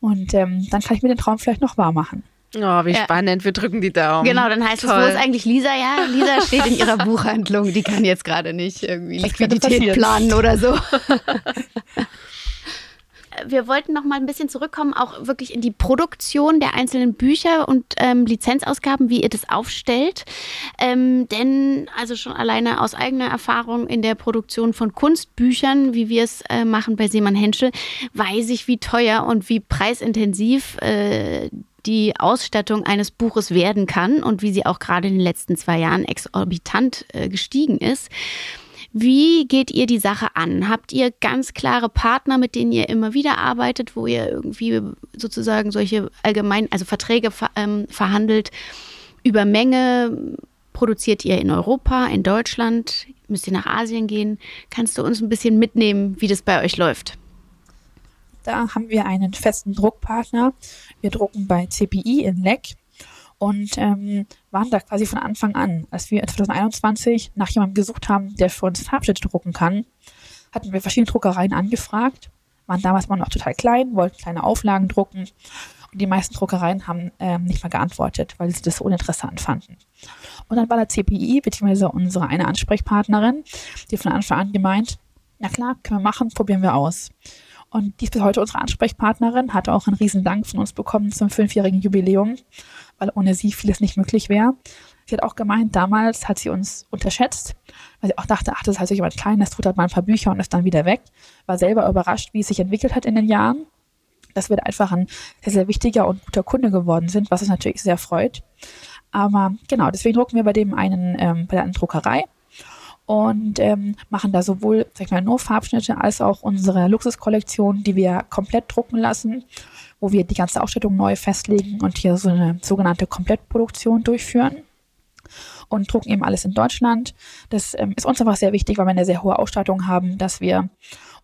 und ähm, dann kann ich mir den Traum vielleicht noch wahr machen. Oh, wie ja. spannend. Wir drücken die Daumen. Genau, dann heißt Toll. es, wo ist eigentlich Lisa? Ja, Lisa steht in ihrer Buchhandlung. Die kann jetzt gerade nicht irgendwie Liquidität planen oder so. wir wollten noch mal ein bisschen zurückkommen, auch wirklich in die Produktion der einzelnen Bücher und ähm, Lizenzausgaben, wie ihr das aufstellt. Ähm, denn also schon alleine aus eigener Erfahrung in der Produktion von Kunstbüchern, wie wir es äh, machen bei Seemann Henschel, weiß ich, wie teuer und wie preisintensiv äh, die Ausstattung eines Buches werden kann und wie sie auch gerade in den letzten zwei Jahren exorbitant äh, gestiegen ist. Wie geht ihr die Sache an? Habt ihr ganz klare Partner, mit denen ihr immer wieder arbeitet, wo ihr irgendwie sozusagen solche allgemeinen, also Verträge ver ähm, verhandelt über Menge? Produziert ihr in Europa, in Deutschland? Müsst ihr nach Asien gehen? Kannst du uns ein bisschen mitnehmen, wie das bei euch läuft? Da haben wir einen festen Druckpartner. Wir drucken bei CPI in Leck und ähm, waren da quasi von Anfang an. Als wir 2021 nach jemandem gesucht haben, der für uns Farbschnitte drucken kann, hatten wir verschiedene Druckereien angefragt, waren damals mal noch total klein, wollten kleine Auflagen drucken und die meisten Druckereien haben ähm, nicht mal geantwortet, weil sie das so uninteressant fanden. Und dann war der CPI, beziehungsweise unsere eine Ansprechpartnerin, die von Anfang an gemeint, na klar, können wir machen, probieren wir aus. Und die ist bis heute unsere Ansprechpartnerin, hat auch einen riesen Dank von uns bekommen zum fünfjährigen Jubiläum, weil ohne sie vieles nicht möglich wäre. Sie hat auch gemeint, damals hat sie uns unterschätzt, weil sie auch dachte, ach, das ist halt so jemand Kleines, tut halt mal ein paar Bücher und ist dann wieder weg. War selber überrascht, wie es sich entwickelt hat in den Jahren. Dass wir da einfach ein sehr, sehr wichtiger und guter Kunde geworden sind, was uns natürlich sehr freut. Aber genau, deswegen drucken wir bei dem einen, ähm, bei der einen Druckerei und ähm, machen da sowohl sag ich mal, nur Farbschnitte als auch unsere Luxuskollektion, die wir komplett drucken lassen, wo wir die ganze Ausstattung neu festlegen und hier so eine sogenannte Komplettproduktion durchführen und drucken eben alles in Deutschland. Das ähm, ist uns einfach sehr wichtig, weil wir eine sehr hohe Ausstattung haben, dass wir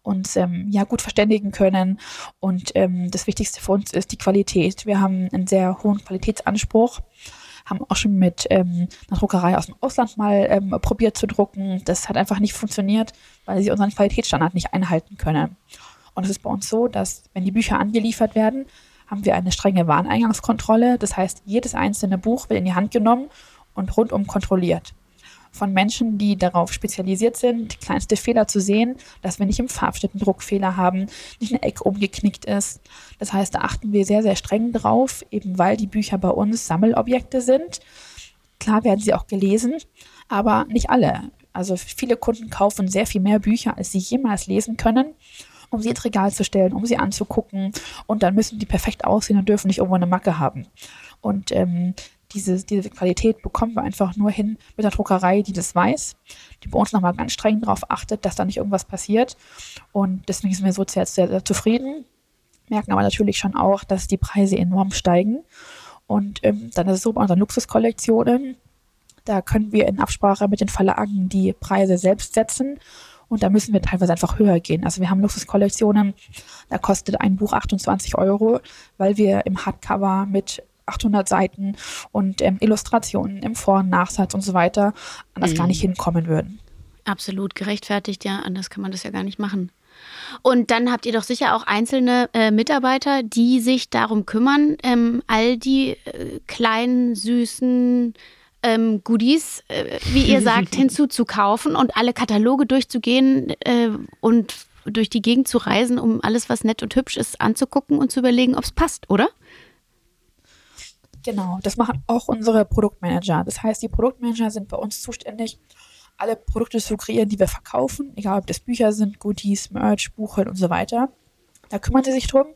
uns ähm, ja gut verständigen können. Und ähm, das Wichtigste für uns ist die Qualität. Wir haben einen sehr hohen Qualitätsanspruch haben auch schon mit ähm, einer Druckerei aus dem Ausland mal ähm, probiert zu drucken. Das hat einfach nicht funktioniert, weil sie unseren Qualitätsstandard nicht einhalten können. Und es ist bei uns so, dass wenn die Bücher angeliefert werden, haben wir eine strenge Wareneingangskontrolle. Das heißt, jedes einzelne Buch wird in die Hand genommen und rundum kontrolliert von Menschen, die darauf spezialisiert sind, kleinste Fehler zu sehen, dass wir nicht im Farbschnitt einen Druckfehler haben, nicht eine Ecke umgeknickt ist. Das heißt, da achten wir sehr, sehr streng drauf, eben weil die Bücher bei uns Sammelobjekte sind. Klar werden sie auch gelesen, aber nicht alle. Also viele Kunden kaufen sehr viel mehr Bücher, als sie jemals lesen können um sie ins Regal zu stellen, um sie anzugucken. Und dann müssen die perfekt aussehen und dürfen nicht irgendwo eine Macke haben. Und ähm, diese, diese Qualität bekommen wir einfach nur hin mit der Druckerei, die das weiß, die bei uns nochmal ganz streng darauf achtet, dass da nicht irgendwas passiert. Und deswegen sind wir so sehr, sehr, sehr zufrieden, merken aber natürlich schon auch, dass die Preise enorm steigen. Und ähm, dann ist es so bei unseren Luxuskollektionen, da können wir in Absprache mit den Verlagen die Preise selbst setzen. Und da müssen wir teilweise einfach höher gehen. Also wir haben Luxuskollektionen, da kostet ein Buch 28 Euro, weil wir im Hardcover mit 800 Seiten und ähm, Illustrationen im Vor- und Nachsatz und so weiter anders mhm. gar nicht mhm. hinkommen würden. Absolut gerechtfertigt, ja. Anders kann man das ja gar nicht machen. Und dann habt ihr doch sicher auch einzelne äh, Mitarbeiter, die sich darum kümmern, ähm, all die äh, kleinen, süßen ähm, Goodies, äh, wie ihr sagt, hinzuzukaufen und alle Kataloge durchzugehen äh, und durch die Gegend zu reisen, um alles, was nett und hübsch ist, anzugucken und zu überlegen, ob es passt, oder? Genau, das machen auch unsere Produktmanager. Das heißt, die Produktmanager sind bei uns zuständig, alle Produkte zu kreieren, die wir verkaufen, egal ob das Bücher sind, Goodies, Merch, Buchhöllen und so weiter. Da kümmern sie sich drum.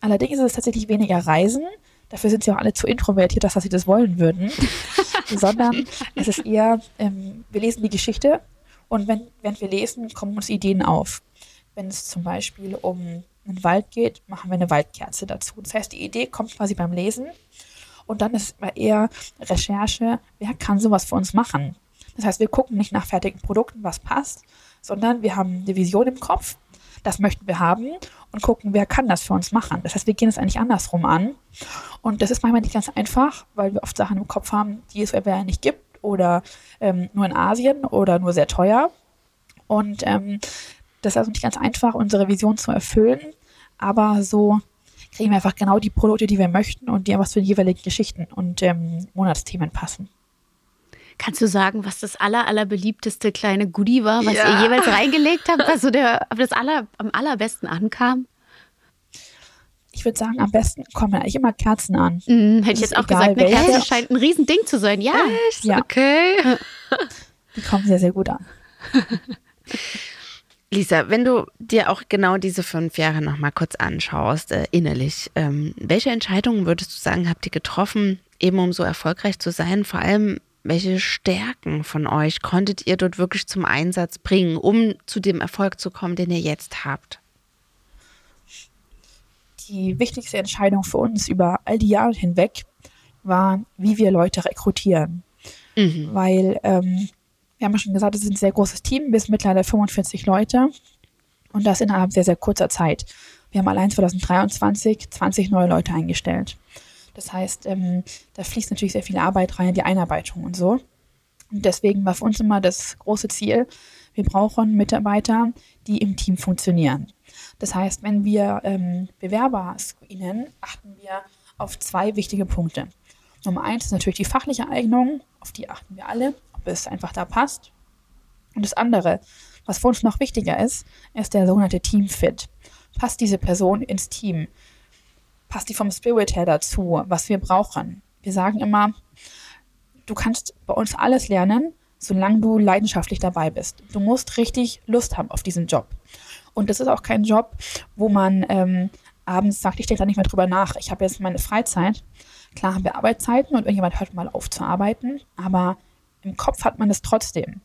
Allerdings ist es tatsächlich weniger Reisen. Dafür sind sie auch alle zu introvertiert, dass sie das wollen würden. Sondern es ist eher, ähm, wir lesen die Geschichte und wenn, während wir lesen, kommen uns Ideen auf. Wenn es zum Beispiel um einen Wald geht, machen wir eine Waldkerze dazu. Das heißt, die Idee kommt quasi beim Lesen und dann ist es eher Recherche, wer kann sowas für uns machen. Das heißt, wir gucken nicht nach fertigen Produkten, was passt, sondern wir haben eine Vision im Kopf, das möchten wir haben und gucken, wer kann das für uns machen. Das heißt, wir gehen es eigentlich andersrum an. Und das ist manchmal nicht ganz einfach, weil wir oft Sachen im Kopf haben, die es eventuell nicht gibt oder ähm, nur in Asien oder nur sehr teuer. Und ähm, das ist also nicht ganz einfach, unsere Vision zu erfüllen. Aber so kriegen wir einfach genau die Produkte, die wir möchten und die einfach zu den jeweiligen Geschichten und ähm, Monatsthemen passen. Kannst du sagen, was das aller, allerbeliebteste kleine Goodie war, was ja. ihr jeweils reingelegt habt, was so der, das aller, am allerbesten ankam? Ich würde sagen, am besten kommen eigentlich immer Kerzen an. Mhm, hätte ich jetzt auch gesagt, eine Kerze scheint ein Riesending zu sein. Ja, Echt? ja. okay. Die kommen sehr, sehr gut an. Lisa, wenn du dir auch genau diese fünf Jahre nochmal kurz anschaust, äh, innerlich, ähm, welche Entscheidungen würdest du sagen, habt ihr getroffen, eben um so erfolgreich zu sein? Vor allem, welche Stärken von euch konntet ihr dort wirklich zum Einsatz bringen, um zu dem Erfolg zu kommen, den ihr jetzt habt? Die wichtigste Entscheidung für uns über all die Jahre hinweg war, wie wir Leute rekrutieren. Mhm. Weil, ähm, wir haben ja schon gesagt, es ist ein sehr großes Team, wir sind mittlerweile 45 Leute und das innerhalb sehr, sehr kurzer Zeit. Wir haben allein 2023 20 neue Leute eingestellt. Das heißt, ähm, da fließt natürlich sehr viel Arbeit rein, die Einarbeitung und so. Und deswegen war für uns immer das große Ziel, wir brauchen Mitarbeiter, die im Team funktionieren. Das heißt, wenn wir ähm, Bewerber screenen, achten wir auf zwei wichtige Punkte. Nummer eins ist natürlich die fachliche Eignung, auf die achten wir alle, ob es einfach da passt. Und das andere, was für uns noch wichtiger ist, ist der sogenannte Teamfit. Passt diese Person ins Team? passt die vom Spirit her dazu, was wir brauchen. Wir sagen immer, du kannst bei uns alles lernen, solange du leidenschaftlich dabei bist. Du musst richtig Lust haben auf diesen Job. Und das ist auch kein Job, wo man ähm, abends sagt, ich denke da nicht mehr drüber nach. Ich habe jetzt meine Freizeit. Klar haben wir Arbeitszeiten und irgendjemand hört mal auf zu arbeiten, aber im Kopf hat man es trotzdem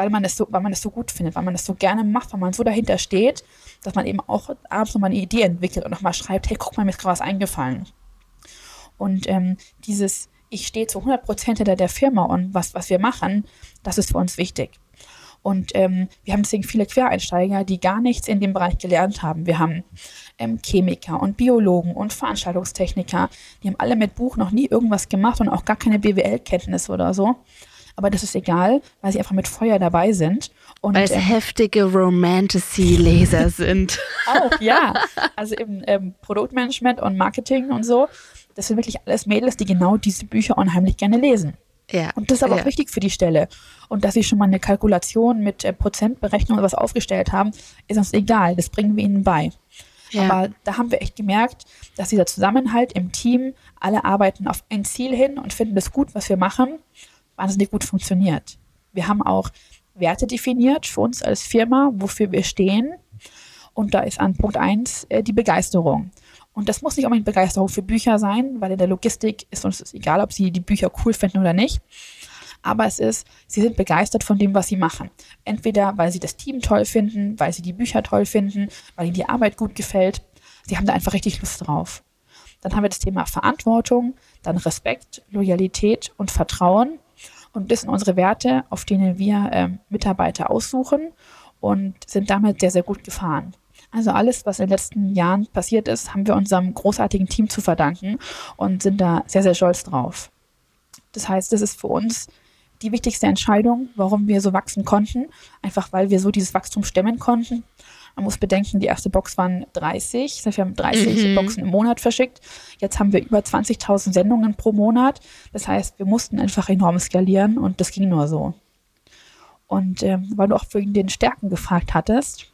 weil man es so, weil man es so gut findet, weil man es so gerne macht, weil man so dahinter steht, dass man eben auch abends nochmal eine Idee entwickelt und nochmal schreibt, hey, guck mal, mir ist gerade was eingefallen. Und ähm, dieses, ich stehe zu 100% hinter der Firma und was, was wir machen, das ist für uns wichtig. Und ähm, wir haben deswegen viele Quereinsteiger, die gar nichts in dem Bereich gelernt haben. Wir haben ähm, Chemiker und Biologen und Veranstaltungstechniker, die haben alle mit Buch noch nie irgendwas gemacht und auch gar keine BWL-Kenntnisse oder so aber das ist egal, weil sie einfach mit Feuer dabei sind. Und, weil es ähm, heftige Romantasy-Leser sind. Auch, ja. Also im ähm, Produktmanagement und Marketing und so, das sind wirklich alles Mädels, die genau diese Bücher unheimlich gerne lesen. Ja. Und das ist aber ja. auch wichtig für die Stelle. Und dass sie schon mal eine Kalkulation mit äh, Prozentberechnung oder was aufgestellt haben, ist uns egal. Das bringen wir ihnen bei. Ja. Aber da haben wir echt gemerkt, dass dieser Zusammenhalt im Team, alle arbeiten auf ein Ziel hin und finden das gut, was wir machen wahnsinnig gut funktioniert. Wir haben auch Werte definiert für uns als Firma, wofür wir stehen. Und da ist an Punkt 1 äh, die Begeisterung. Und das muss nicht unbedingt Begeisterung für Bücher sein, weil in der Logistik ist uns egal, ob sie die Bücher cool finden oder nicht. Aber es ist, sie sind begeistert von dem, was sie machen. Entweder, weil sie das Team toll finden, weil sie die Bücher toll finden, weil ihnen die Arbeit gut gefällt. Sie haben da einfach richtig Lust drauf. Dann haben wir das Thema Verantwortung, dann Respekt, Loyalität und Vertrauen. Und das sind unsere Werte, auf denen wir ähm, Mitarbeiter aussuchen und sind damit sehr, sehr gut gefahren. Also alles, was in den letzten Jahren passiert ist, haben wir unserem großartigen Team zu verdanken und sind da sehr, sehr stolz drauf. Das heißt, das ist für uns die wichtigste Entscheidung, warum wir so wachsen konnten. Einfach weil wir so dieses Wachstum stemmen konnten. Man muss bedenken, die erste Box waren 30. Wir haben 30 mhm. Boxen im Monat verschickt. Jetzt haben wir über 20.000 Sendungen pro Monat. Das heißt, wir mussten einfach enorm skalieren und das ging nur so. Und ähm, weil du auch wegen den Stärken gefragt hattest,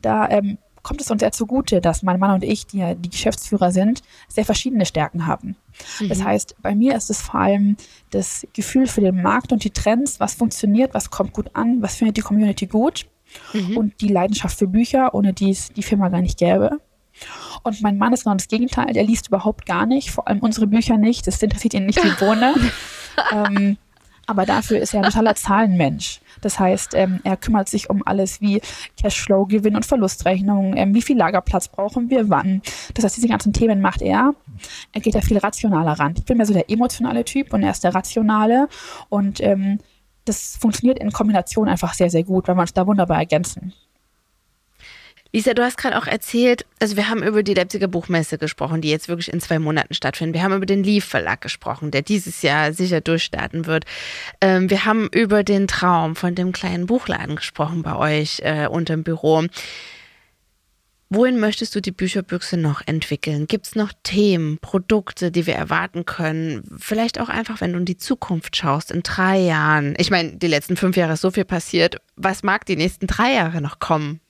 da ähm, kommt es uns sehr zugute, dass mein Mann und ich, die die Geschäftsführer sind, sehr verschiedene Stärken haben. Mhm. Das heißt, bei mir ist es vor allem das Gefühl für den Markt und die Trends, was funktioniert, was kommt gut an, was findet die Community gut mhm. und die Leidenschaft für Bücher, ohne die es die Firma gar nicht gäbe. Und mein Mann ist genau das Gegenteil, der liest überhaupt gar nicht, vor allem unsere Bücher nicht, das interessiert ihn nicht die Bohne. ähm, aber dafür ist er ein totaler Zahlenmensch. Das heißt, ähm, er kümmert sich um alles wie Cashflow, Gewinn- und Verlustrechnung, ähm, wie viel Lagerplatz brauchen wir wann. Das heißt, diese ganzen Themen macht er. Er geht da viel rationaler ran. Ich bin mehr so der emotionale Typ und er ist der rationale. Und ähm, das funktioniert in Kombination einfach sehr, sehr gut, weil wir uns da wunderbar ergänzen. Lisa, du hast gerade auch erzählt, also wir haben über die Leipziger Buchmesse gesprochen, die jetzt wirklich in zwei Monaten stattfindet. Wir haben über den Leaf Verlag gesprochen, der dieses Jahr sicher durchstarten wird. Ähm, wir haben über den Traum von dem kleinen Buchladen gesprochen bei euch äh, unterm Büro. Wohin möchtest du die Bücherbüchse noch entwickeln? Gibt es noch Themen, Produkte, die wir erwarten können? Vielleicht auch einfach, wenn du in die Zukunft schaust, in drei Jahren. Ich meine, die letzten fünf Jahre ist so viel passiert. Was mag die nächsten drei Jahre noch kommen?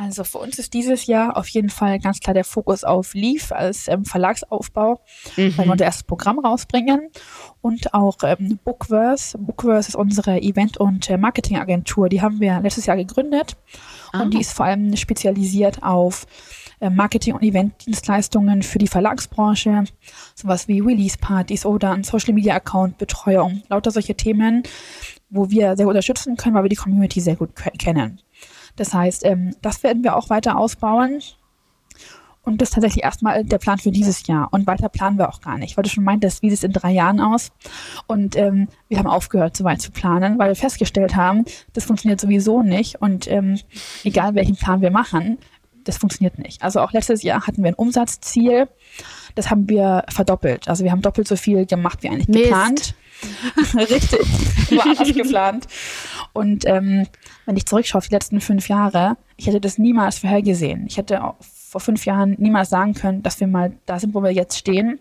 Also für uns ist dieses Jahr auf jeden Fall ganz klar der Fokus auf Leaf als ähm, Verlagsaufbau, mhm. weil wir unser erstes Programm rausbringen und auch ähm, Bookverse. Bookverse ist unsere Event- und äh, Marketingagentur. Die haben wir letztes Jahr gegründet ah. und die ist vor allem spezialisiert auf äh, Marketing- und Eventdienstleistungen für die Verlagsbranche, sowas wie Release-Partys oder ein Social-Media-Account-Betreuung, lauter solche Themen, wo wir sehr unterstützen können, weil wir die Community sehr gut kennen. Das heißt, ähm, das werden wir auch weiter ausbauen. Und das ist tatsächlich erstmal der Plan für dieses Jahr. Und weiter planen wir auch gar nicht, weil du schon meintest, wie sieht es in drei Jahren aus? Und ähm, wir haben aufgehört, so weit zu planen, weil wir festgestellt haben, das funktioniert sowieso nicht. Und ähm, egal welchen Plan wir machen, das funktioniert nicht. Also auch letztes Jahr hatten wir ein Umsatzziel, das haben wir verdoppelt. Also wir haben doppelt so viel gemacht wie eigentlich Mist. geplant. Richtig, war anders geplant. Und ähm, wenn ich zurückschaue auf die letzten fünf Jahre, ich hätte das niemals vorhergesehen. Ich hätte vor fünf Jahren niemals sagen können, dass wir mal da sind, wo wir jetzt stehen.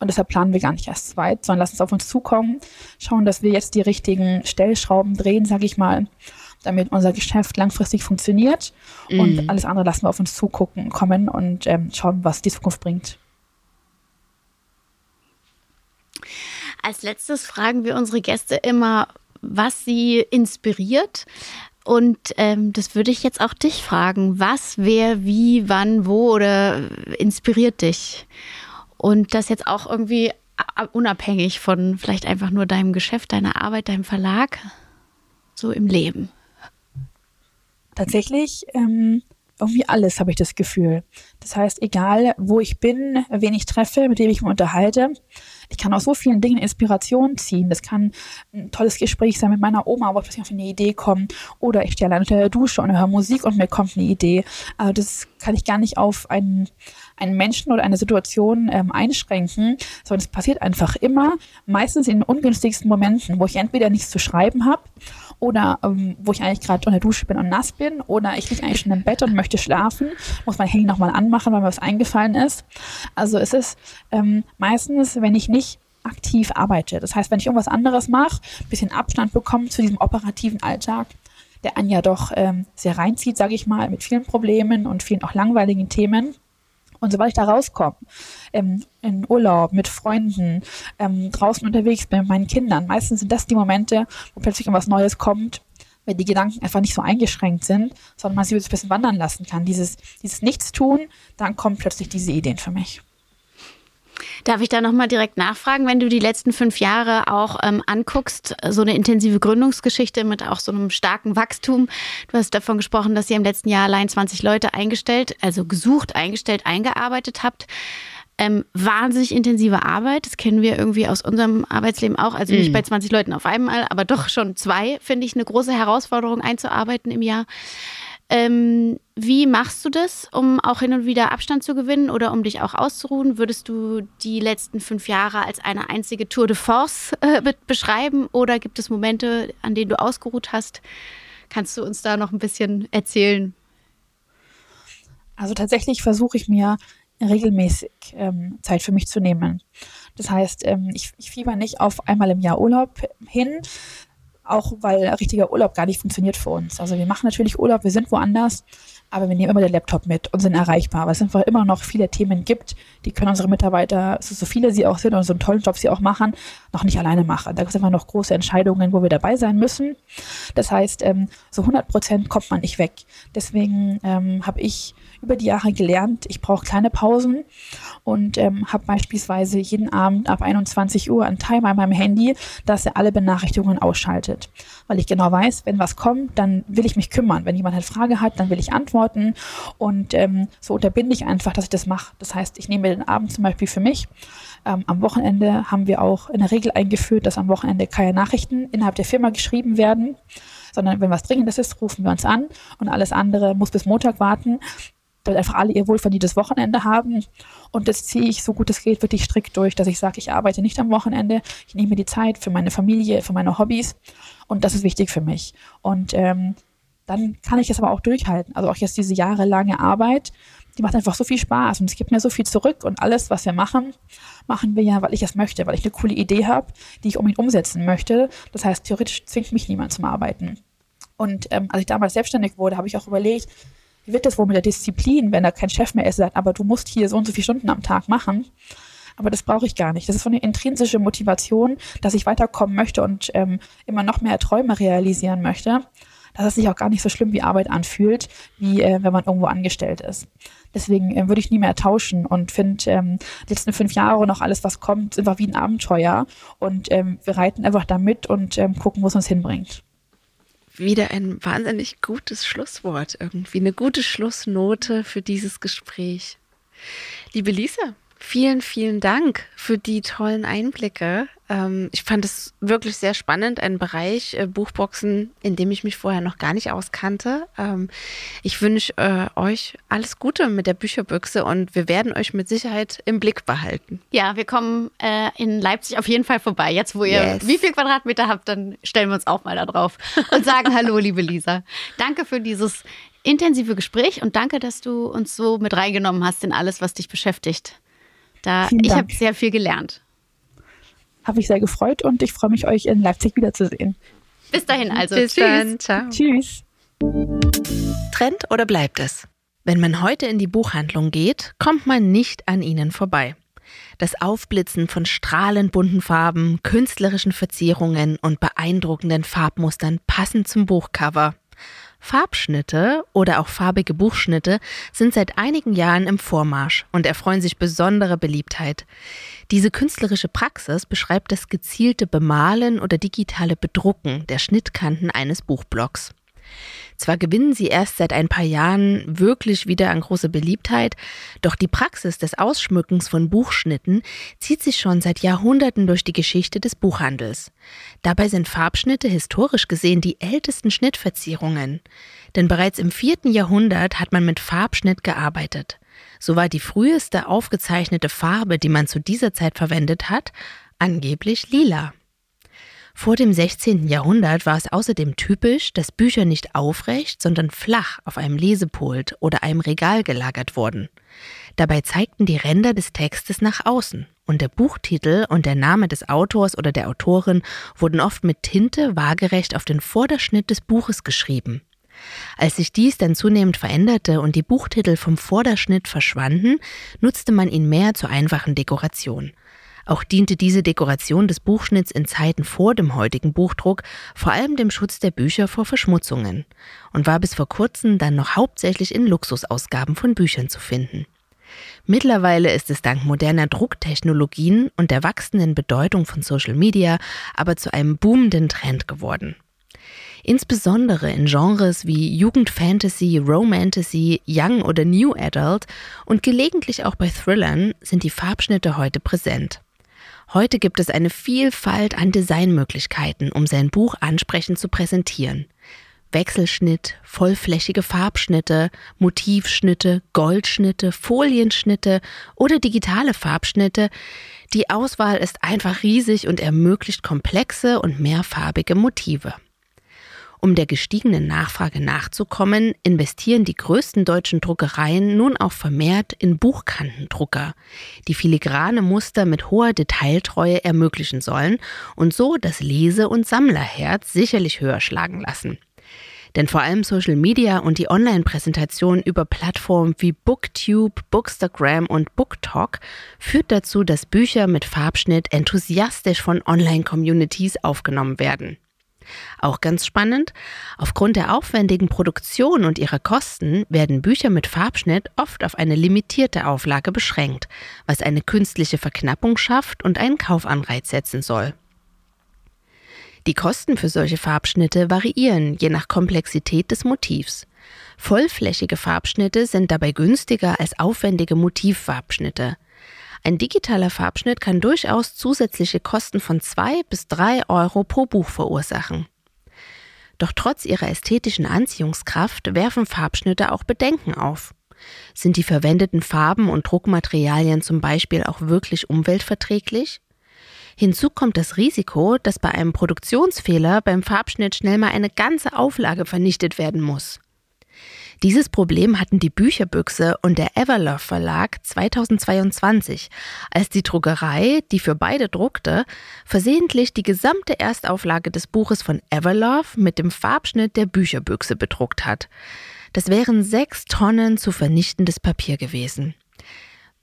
Und deshalb planen wir gar nicht erst weit, sondern lassen es auf uns zukommen, schauen, dass wir jetzt die richtigen Stellschrauben drehen, sage ich mal, damit unser Geschäft langfristig funktioniert. Mhm. Und alles andere lassen wir auf uns zugucken, kommen und ähm, schauen, was die Zukunft bringt. Als letztes fragen wir unsere Gäste immer, was sie inspiriert. Und ähm, das würde ich jetzt auch dich fragen. Was, wer, wie, wann, wo oder inspiriert dich? Und das jetzt auch irgendwie unabhängig von vielleicht einfach nur deinem Geschäft, deiner Arbeit, deinem Verlag, so im Leben. Tatsächlich ähm, irgendwie alles, habe ich das Gefühl. Das heißt, egal wo ich bin, wen ich treffe, mit dem ich mich unterhalte, ich kann aus so vielen Dingen Inspiration ziehen. Das kann ein tolles Gespräch sein mit meiner Oma, wo ich plötzlich auf eine Idee komme. Oder ich stehe allein unter der Dusche und höre Musik und mir kommt eine Idee. Also das kann ich gar nicht auf einen, einen Menschen oder eine Situation ähm, einschränken, sondern es passiert einfach immer, meistens in ungünstigsten Momenten, wo ich entweder nichts zu schreiben habe oder ähm, wo ich eigentlich gerade unter Dusche bin und nass bin oder ich liege eigentlich schon im Bett und möchte schlafen, muss mein Handy nochmal anmachen, weil mir was eingefallen ist. Also es ist ähm, meistens, wenn ich nicht aktiv arbeite. Das heißt, wenn ich irgendwas anderes mache, ein bisschen Abstand bekomme zu diesem operativen Alltag, der einen ja doch ähm, sehr reinzieht, sage ich mal, mit vielen Problemen und vielen auch langweiligen Themen. Und sobald ich da rauskomme, ähm, in Urlaub, mit Freunden, ähm, draußen unterwegs bin mit meinen Kindern, meistens sind das die Momente, wo plötzlich irgendwas Neues kommt, weil die Gedanken einfach nicht so eingeschränkt sind, sondern man sie ein bisschen wandern lassen kann. Dieses, dieses Nichtstun, dann kommen plötzlich diese Ideen für mich. Darf ich da nochmal direkt nachfragen, wenn du die letzten fünf Jahre auch ähm, anguckst, so eine intensive Gründungsgeschichte mit auch so einem starken Wachstum. Du hast davon gesprochen, dass ihr im letzten Jahr allein 20 Leute eingestellt, also gesucht, eingestellt, eingearbeitet habt. Ähm, wahnsinnig intensive Arbeit. Das kennen wir irgendwie aus unserem Arbeitsleben auch. Also nicht mm. bei 20 Leuten auf einmal, aber doch schon zwei, finde ich, eine große Herausforderung einzuarbeiten im Jahr. Ähm, wie machst du das, um auch hin und wieder Abstand zu gewinnen oder um dich auch auszuruhen? Würdest du die letzten fünf Jahre als eine einzige Tour de Force äh, beschreiben oder gibt es Momente, an denen du ausgeruht hast? Kannst du uns da noch ein bisschen erzählen? Also tatsächlich versuche ich mir regelmäßig ähm, Zeit für mich zu nehmen. Das heißt, ähm, ich, ich fieber nicht auf einmal im Jahr Urlaub hin, auch weil richtiger Urlaub gar nicht funktioniert für uns. Also wir machen natürlich Urlaub, wir sind woanders, aber wir nehmen immer den Laptop mit und sind erreichbar, weil es einfach immer noch viele Themen gibt, die können unsere Mitarbeiter, so viele sie auch sind und so einen tollen Job sie auch machen, noch nicht alleine machen. Da gibt es einfach noch große Entscheidungen, wo wir dabei sein müssen. Das heißt, ähm, so 100 Prozent kommt man nicht weg. Deswegen ähm, habe ich über die Jahre gelernt, ich brauche kleine Pausen und ähm, habe beispielsweise jeden Abend ab 21 Uhr einen Timer an meinem Handy, dass er alle Benachrichtigungen ausschaltet. Weil ich genau weiß, wenn was kommt, dann will ich mich kümmern. Wenn jemand eine Frage hat, dann will ich antworten und ähm, so unterbinde ich einfach, dass ich das mache. Das heißt, ich nehme den Abend zum Beispiel für mich. Ähm, am Wochenende haben wir auch in der Regel eingeführt, dass am Wochenende keine Nachrichten innerhalb der Firma geschrieben werden sondern wenn was Dringendes ist, rufen wir uns an und alles andere muss bis Montag warten damit einfach alle ihr wohlverdientes Wochenende haben. Und das ziehe ich so gut es geht wirklich strikt durch, dass ich sage, ich arbeite nicht am Wochenende, ich nehme mir die Zeit für meine Familie, für meine Hobbys und das ist wichtig für mich. Und ähm, dann kann ich es aber auch durchhalten. Also auch jetzt diese jahrelange Arbeit, die macht einfach so viel Spaß und es gibt mir so viel zurück und alles, was wir machen, machen wir ja, weil ich es möchte, weil ich eine coole Idee habe, die ich unbedingt umsetzen möchte. Das heißt, theoretisch zwingt mich niemand zum Arbeiten. Und ähm, als ich damals selbstständig wurde, habe ich auch überlegt, wie wird das wohl mit der Disziplin, wenn da kein Chef mehr ist, sagt, aber du musst hier so und so viele Stunden am Tag machen. Aber das brauche ich gar nicht. Das ist so eine intrinsische Motivation, dass ich weiterkommen möchte und ähm, immer noch mehr Träume realisieren möchte, dass es sich auch gar nicht so schlimm wie Arbeit anfühlt, wie äh, wenn man irgendwo angestellt ist. Deswegen äh, würde ich nie mehr tauschen und finde ähm, die letzten fünf Jahre noch alles, was kommt, ist einfach wie ein Abenteuer. Und ähm, wir reiten einfach da mit und ähm, gucken, wo es uns hinbringt wieder ein wahnsinnig gutes Schlusswort, irgendwie eine gute Schlussnote für dieses Gespräch. Liebe Lisa, Vielen, vielen Dank für die tollen Einblicke. Ähm, ich fand es wirklich sehr spannend, ein Bereich äh, Buchboxen, in dem ich mich vorher noch gar nicht auskannte. Ähm, ich wünsche äh, euch alles Gute mit der Bücherbüchse und wir werden euch mit Sicherheit im Blick behalten. Ja, wir kommen äh, in Leipzig auf jeden Fall vorbei. Jetzt, wo ihr yes. wie viel Quadratmeter habt, dann stellen wir uns auch mal da drauf und sagen Hallo, liebe Lisa. Danke für dieses intensive Gespräch und danke, dass du uns so mit reingenommen hast in alles, was dich beschäftigt. Da, ich habe sehr viel gelernt. Habe ich sehr gefreut und ich freue mich, euch in Leipzig wiederzusehen. Bis dahin also. Bis Tschüss. dann. Ciao. Tschüss. Trend oder bleibt es? Wenn man heute in die Buchhandlung geht, kommt man nicht an ihnen vorbei. Das Aufblitzen von strahlend bunten Farben, künstlerischen Verzierungen und beeindruckenden Farbmustern passend zum Buchcover. Farbschnitte oder auch farbige Buchschnitte sind seit einigen Jahren im Vormarsch und erfreuen sich besonderer Beliebtheit. Diese künstlerische Praxis beschreibt das gezielte Bemalen oder digitale Bedrucken der Schnittkanten eines Buchblocks. Zwar gewinnen sie erst seit ein paar Jahren wirklich wieder an große Beliebtheit, doch die Praxis des Ausschmückens von Buchschnitten zieht sich schon seit Jahrhunderten durch die Geschichte des Buchhandels. Dabei sind Farbschnitte historisch gesehen die ältesten Schnittverzierungen. Denn bereits im vierten Jahrhundert hat man mit Farbschnitt gearbeitet. So war die früheste aufgezeichnete Farbe, die man zu dieser Zeit verwendet hat, angeblich lila. Vor dem 16. Jahrhundert war es außerdem typisch, dass Bücher nicht aufrecht, sondern flach auf einem Lesepult oder einem Regal gelagert wurden. Dabei zeigten die Ränder des Textes nach außen und der Buchtitel und der Name des Autors oder der Autorin wurden oft mit Tinte waagerecht auf den Vorderschnitt des Buches geschrieben. Als sich dies dann zunehmend veränderte und die Buchtitel vom Vorderschnitt verschwanden, nutzte man ihn mehr zur einfachen Dekoration. Auch diente diese Dekoration des Buchschnitts in Zeiten vor dem heutigen Buchdruck vor allem dem Schutz der Bücher vor Verschmutzungen und war bis vor kurzem dann noch hauptsächlich in Luxusausgaben von Büchern zu finden. Mittlerweile ist es dank moderner Drucktechnologien und der wachsenden Bedeutung von Social Media aber zu einem boomenden Trend geworden. Insbesondere in Genres wie Jugendfantasy, Romantasy, Young oder New Adult und gelegentlich auch bei Thrillern sind die Farbschnitte heute präsent. Heute gibt es eine Vielfalt an Designmöglichkeiten, um sein Buch ansprechend zu präsentieren. Wechselschnitt, vollflächige Farbschnitte, Motivschnitte, Goldschnitte, Folienschnitte oder digitale Farbschnitte. Die Auswahl ist einfach riesig und ermöglicht komplexe und mehrfarbige Motive. Um der gestiegenen Nachfrage nachzukommen, investieren die größten deutschen Druckereien nun auch vermehrt in Buchkantendrucker, die filigrane Muster mit hoher Detailtreue ermöglichen sollen und so das Lese- und Sammlerherz sicherlich höher schlagen lassen. Denn vor allem Social Media und die Online-Präsentation über Plattformen wie Booktube, Bookstagram und BookTalk führt dazu, dass Bücher mit Farbschnitt enthusiastisch von Online-Communities aufgenommen werden. Auch ganz spannend, aufgrund der aufwendigen Produktion und ihrer Kosten werden Bücher mit Farbschnitt oft auf eine limitierte Auflage beschränkt, was eine künstliche Verknappung schafft und einen Kaufanreiz setzen soll. Die Kosten für solche Farbschnitte variieren je nach Komplexität des Motivs. Vollflächige Farbschnitte sind dabei günstiger als aufwendige Motivfarbschnitte. Ein digitaler Farbschnitt kann durchaus zusätzliche Kosten von zwei bis drei Euro pro Buch verursachen. Doch trotz ihrer ästhetischen Anziehungskraft werfen Farbschnitte auch Bedenken auf. Sind die verwendeten Farben und Druckmaterialien zum Beispiel auch wirklich umweltverträglich? Hinzu kommt das Risiko, dass bei einem Produktionsfehler beim Farbschnitt schnell mal eine ganze Auflage vernichtet werden muss. Dieses Problem hatten die Bücherbüchse und der Everlove Verlag 2022, als die Druckerei, die für beide druckte, versehentlich die gesamte Erstauflage des Buches von Everlove mit dem Farbschnitt der Bücherbüchse bedruckt hat. Das wären sechs Tonnen zu vernichtendes Papier gewesen.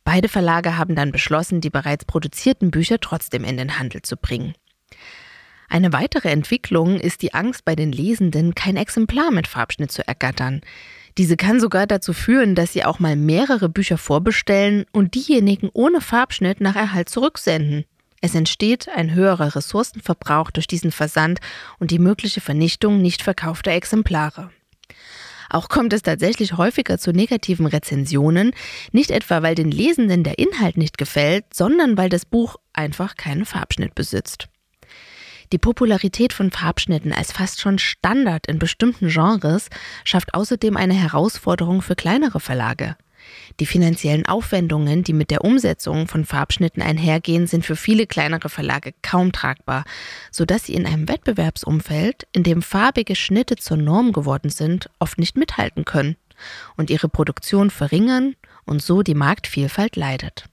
Beide Verlage haben dann beschlossen, die bereits produzierten Bücher trotzdem in den Handel zu bringen. Eine weitere Entwicklung ist die Angst bei den Lesenden, kein Exemplar mit Farbschnitt zu ergattern. Diese kann sogar dazu führen, dass sie auch mal mehrere Bücher vorbestellen und diejenigen ohne Farbschnitt nach Erhalt zurücksenden. Es entsteht ein höherer Ressourcenverbrauch durch diesen Versand und die mögliche Vernichtung nicht verkaufter Exemplare. Auch kommt es tatsächlich häufiger zu negativen Rezensionen, nicht etwa weil den Lesenden der Inhalt nicht gefällt, sondern weil das Buch einfach keinen Farbschnitt besitzt. Die Popularität von Farbschnitten als fast schon Standard in bestimmten Genres schafft außerdem eine Herausforderung für kleinere Verlage. Die finanziellen Aufwendungen, die mit der Umsetzung von Farbschnitten einhergehen, sind für viele kleinere Verlage kaum tragbar, sodass sie in einem Wettbewerbsumfeld, in dem farbige Schnitte zur Norm geworden sind, oft nicht mithalten können und ihre Produktion verringern und so die Marktvielfalt leidet.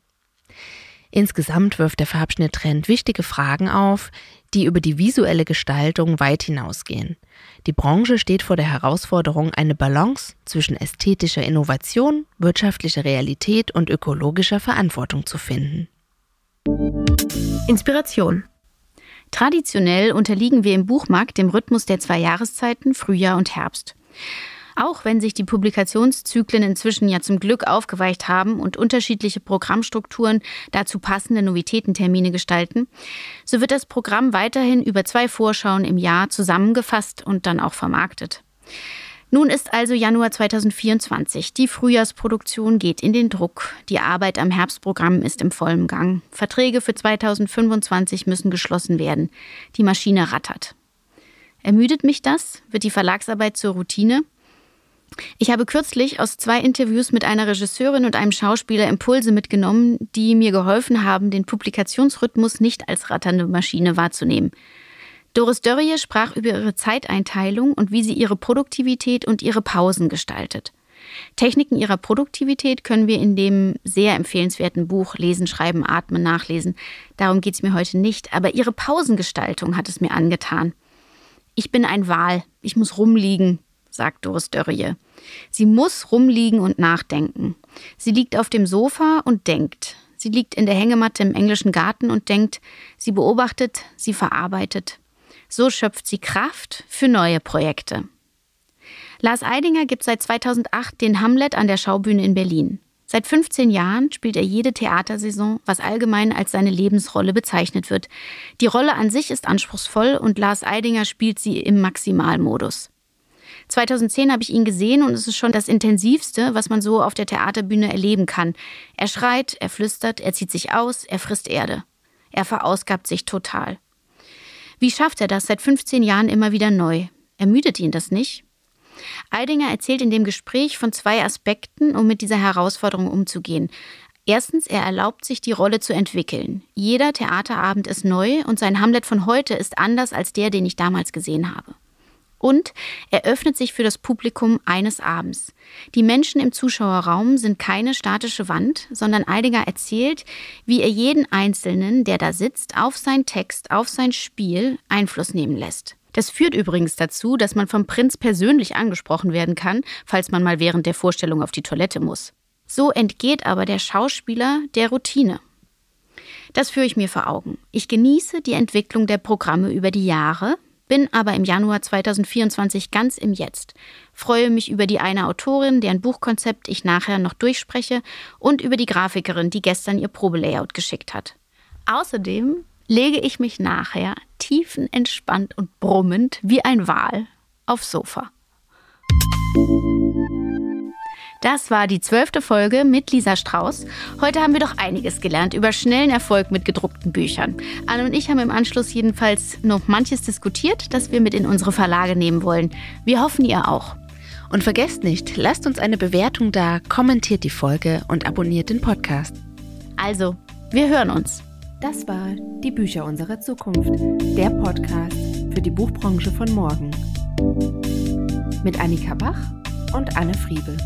Insgesamt wirft der Farbschnitttrend wichtige Fragen auf, die über die visuelle Gestaltung weit hinausgehen. Die Branche steht vor der Herausforderung, eine Balance zwischen ästhetischer Innovation, wirtschaftlicher Realität und ökologischer Verantwortung zu finden. Inspiration. Traditionell unterliegen wir im Buchmarkt dem Rhythmus der zwei Jahreszeiten Frühjahr und Herbst. Auch wenn sich die Publikationszyklen inzwischen ja zum Glück aufgeweicht haben und unterschiedliche Programmstrukturen dazu passende Novitätentermine gestalten, so wird das Programm weiterhin über zwei Vorschauen im Jahr zusammengefasst und dann auch vermarktet. Nun ist also Januar 2024. Die Frühjahrsproduktion geht in den Druck. Die Arbeit am Herbstprogramm ist im vollen Gang. Verträge für 2025 müssen geschlossen werden. Die Maschine rattert. Ermüdet mich das? Wird die Verlagsarbeit zur Routine? Ich habe kürzlich aus zwei Interviews mit einer Regisseurin und einem Schauspieler Impulse mitgenommen, die mir geholfen haben, den Publikationsrhythmus nicht als ratternde Maschine wahrzunehmen. Doris Dörrie sprach über ihre Zeiteinteilung und wie sie ihre Produktivität und ihre Pausen gestaltet. Techniken ihrer Produktivität können wir in dem sehr empfehlenswerten Buch Lesen, Schreiben, Atmen nachlesen. Darum geht es mir heute nicht, aber ihre Pausengestaltung hat es mir angetan. Ich bin ein Wal, ich muss rumliegen, sagt Doris Dörrie. Sie muss rumliegen und nachdenken. Sie liegt auf dem Sofa und denkt. Sie liegt in der Hängematte im englischen Garten und denkt. Sie beobachtet, sie verarbeitet. So schöpft sie Kraft für neue Projekte. Lars Eidinger gibt seit 2008 den Hamlet an der Schaubühne in Berlin. Seit 15 Jahren spielt er jede Theatersaison, was allgemein als seine Lebensrolle bezeichnet wird. Die Rolle an sich ist anspruchsvoll und Lars Eidinger spielt sie im Maximalmodus. 2010 habe ich ihn gesehen und es ist schon das Intensivste, was man so auf der Theaterbühne erleben kann. Er schreit, er flüstert, er zieht sich aus, er frisst Erde. Er verausgabt sich total. Wie schafft er das seit 15 Jahren immer wieder neu? Ermüdet ihn das nicht? Eidinger erzählt in dem Gespräch von zwei Aspekten, um mit dieser Herausforderung umzugehen. Erstens, er erlaubt sich, die Rolle zu entwickeln. Jeder Theaterabend ist neu und sein Hamlet von heute ist anders als der, den ich damals gesehen habe. Und er öffnet sich für das Publikum eines Abends. Die Menschen im Zuschauerraum sind keine statische Wand, sondern Eidinger erzählt, wie er jeden Einzelnen, der da sitzt, auf seinen Text, auf sein Spiel Einfluss nehmen lässt. Das führt übrigens dazu, dass man vom Prinz persönlich angesprochen werden kann, falls man mal während der Vorstellung auf die Toilette muss. So entgeht aber der Schauspieler der Routine. Das führe ich mir vor Augen. Ich genieße die Entwicklung der Programme über die Jahre, bin aber im Januar 2024 ganz im Jetzt, freue mich über die eine Autorin, deren Buchkonzept ich nachher noch durchspreche, und über die Grafikerin, die gestern ihr Probelayout geschickt hat. Außerdem lege ich mich nachher tiefenentspannt und brummend wie ein Wal aufs Sofa. Das war die zwölfte Folge mit Lisa Strauß. Heute haben wir doch einiges gelernt über schnellen Erfolg mit gedruckten Büchern. Anne und ich haben im Anschluss jedenfalls noch manches diskutiert, das wir mit in unsere Verlage nehmen wollen. Wir hoffen, ihr auch. Und vergesst nicht, lasst uns eine Bewertung da, kommentiert die Folge und abonniert den Podcast. Also, wir hören uns. Das war Die Bücher unserer Zukunft, der Podcast für die Buchbranche von morgen. Mit Annika Bach und Anne Friebel.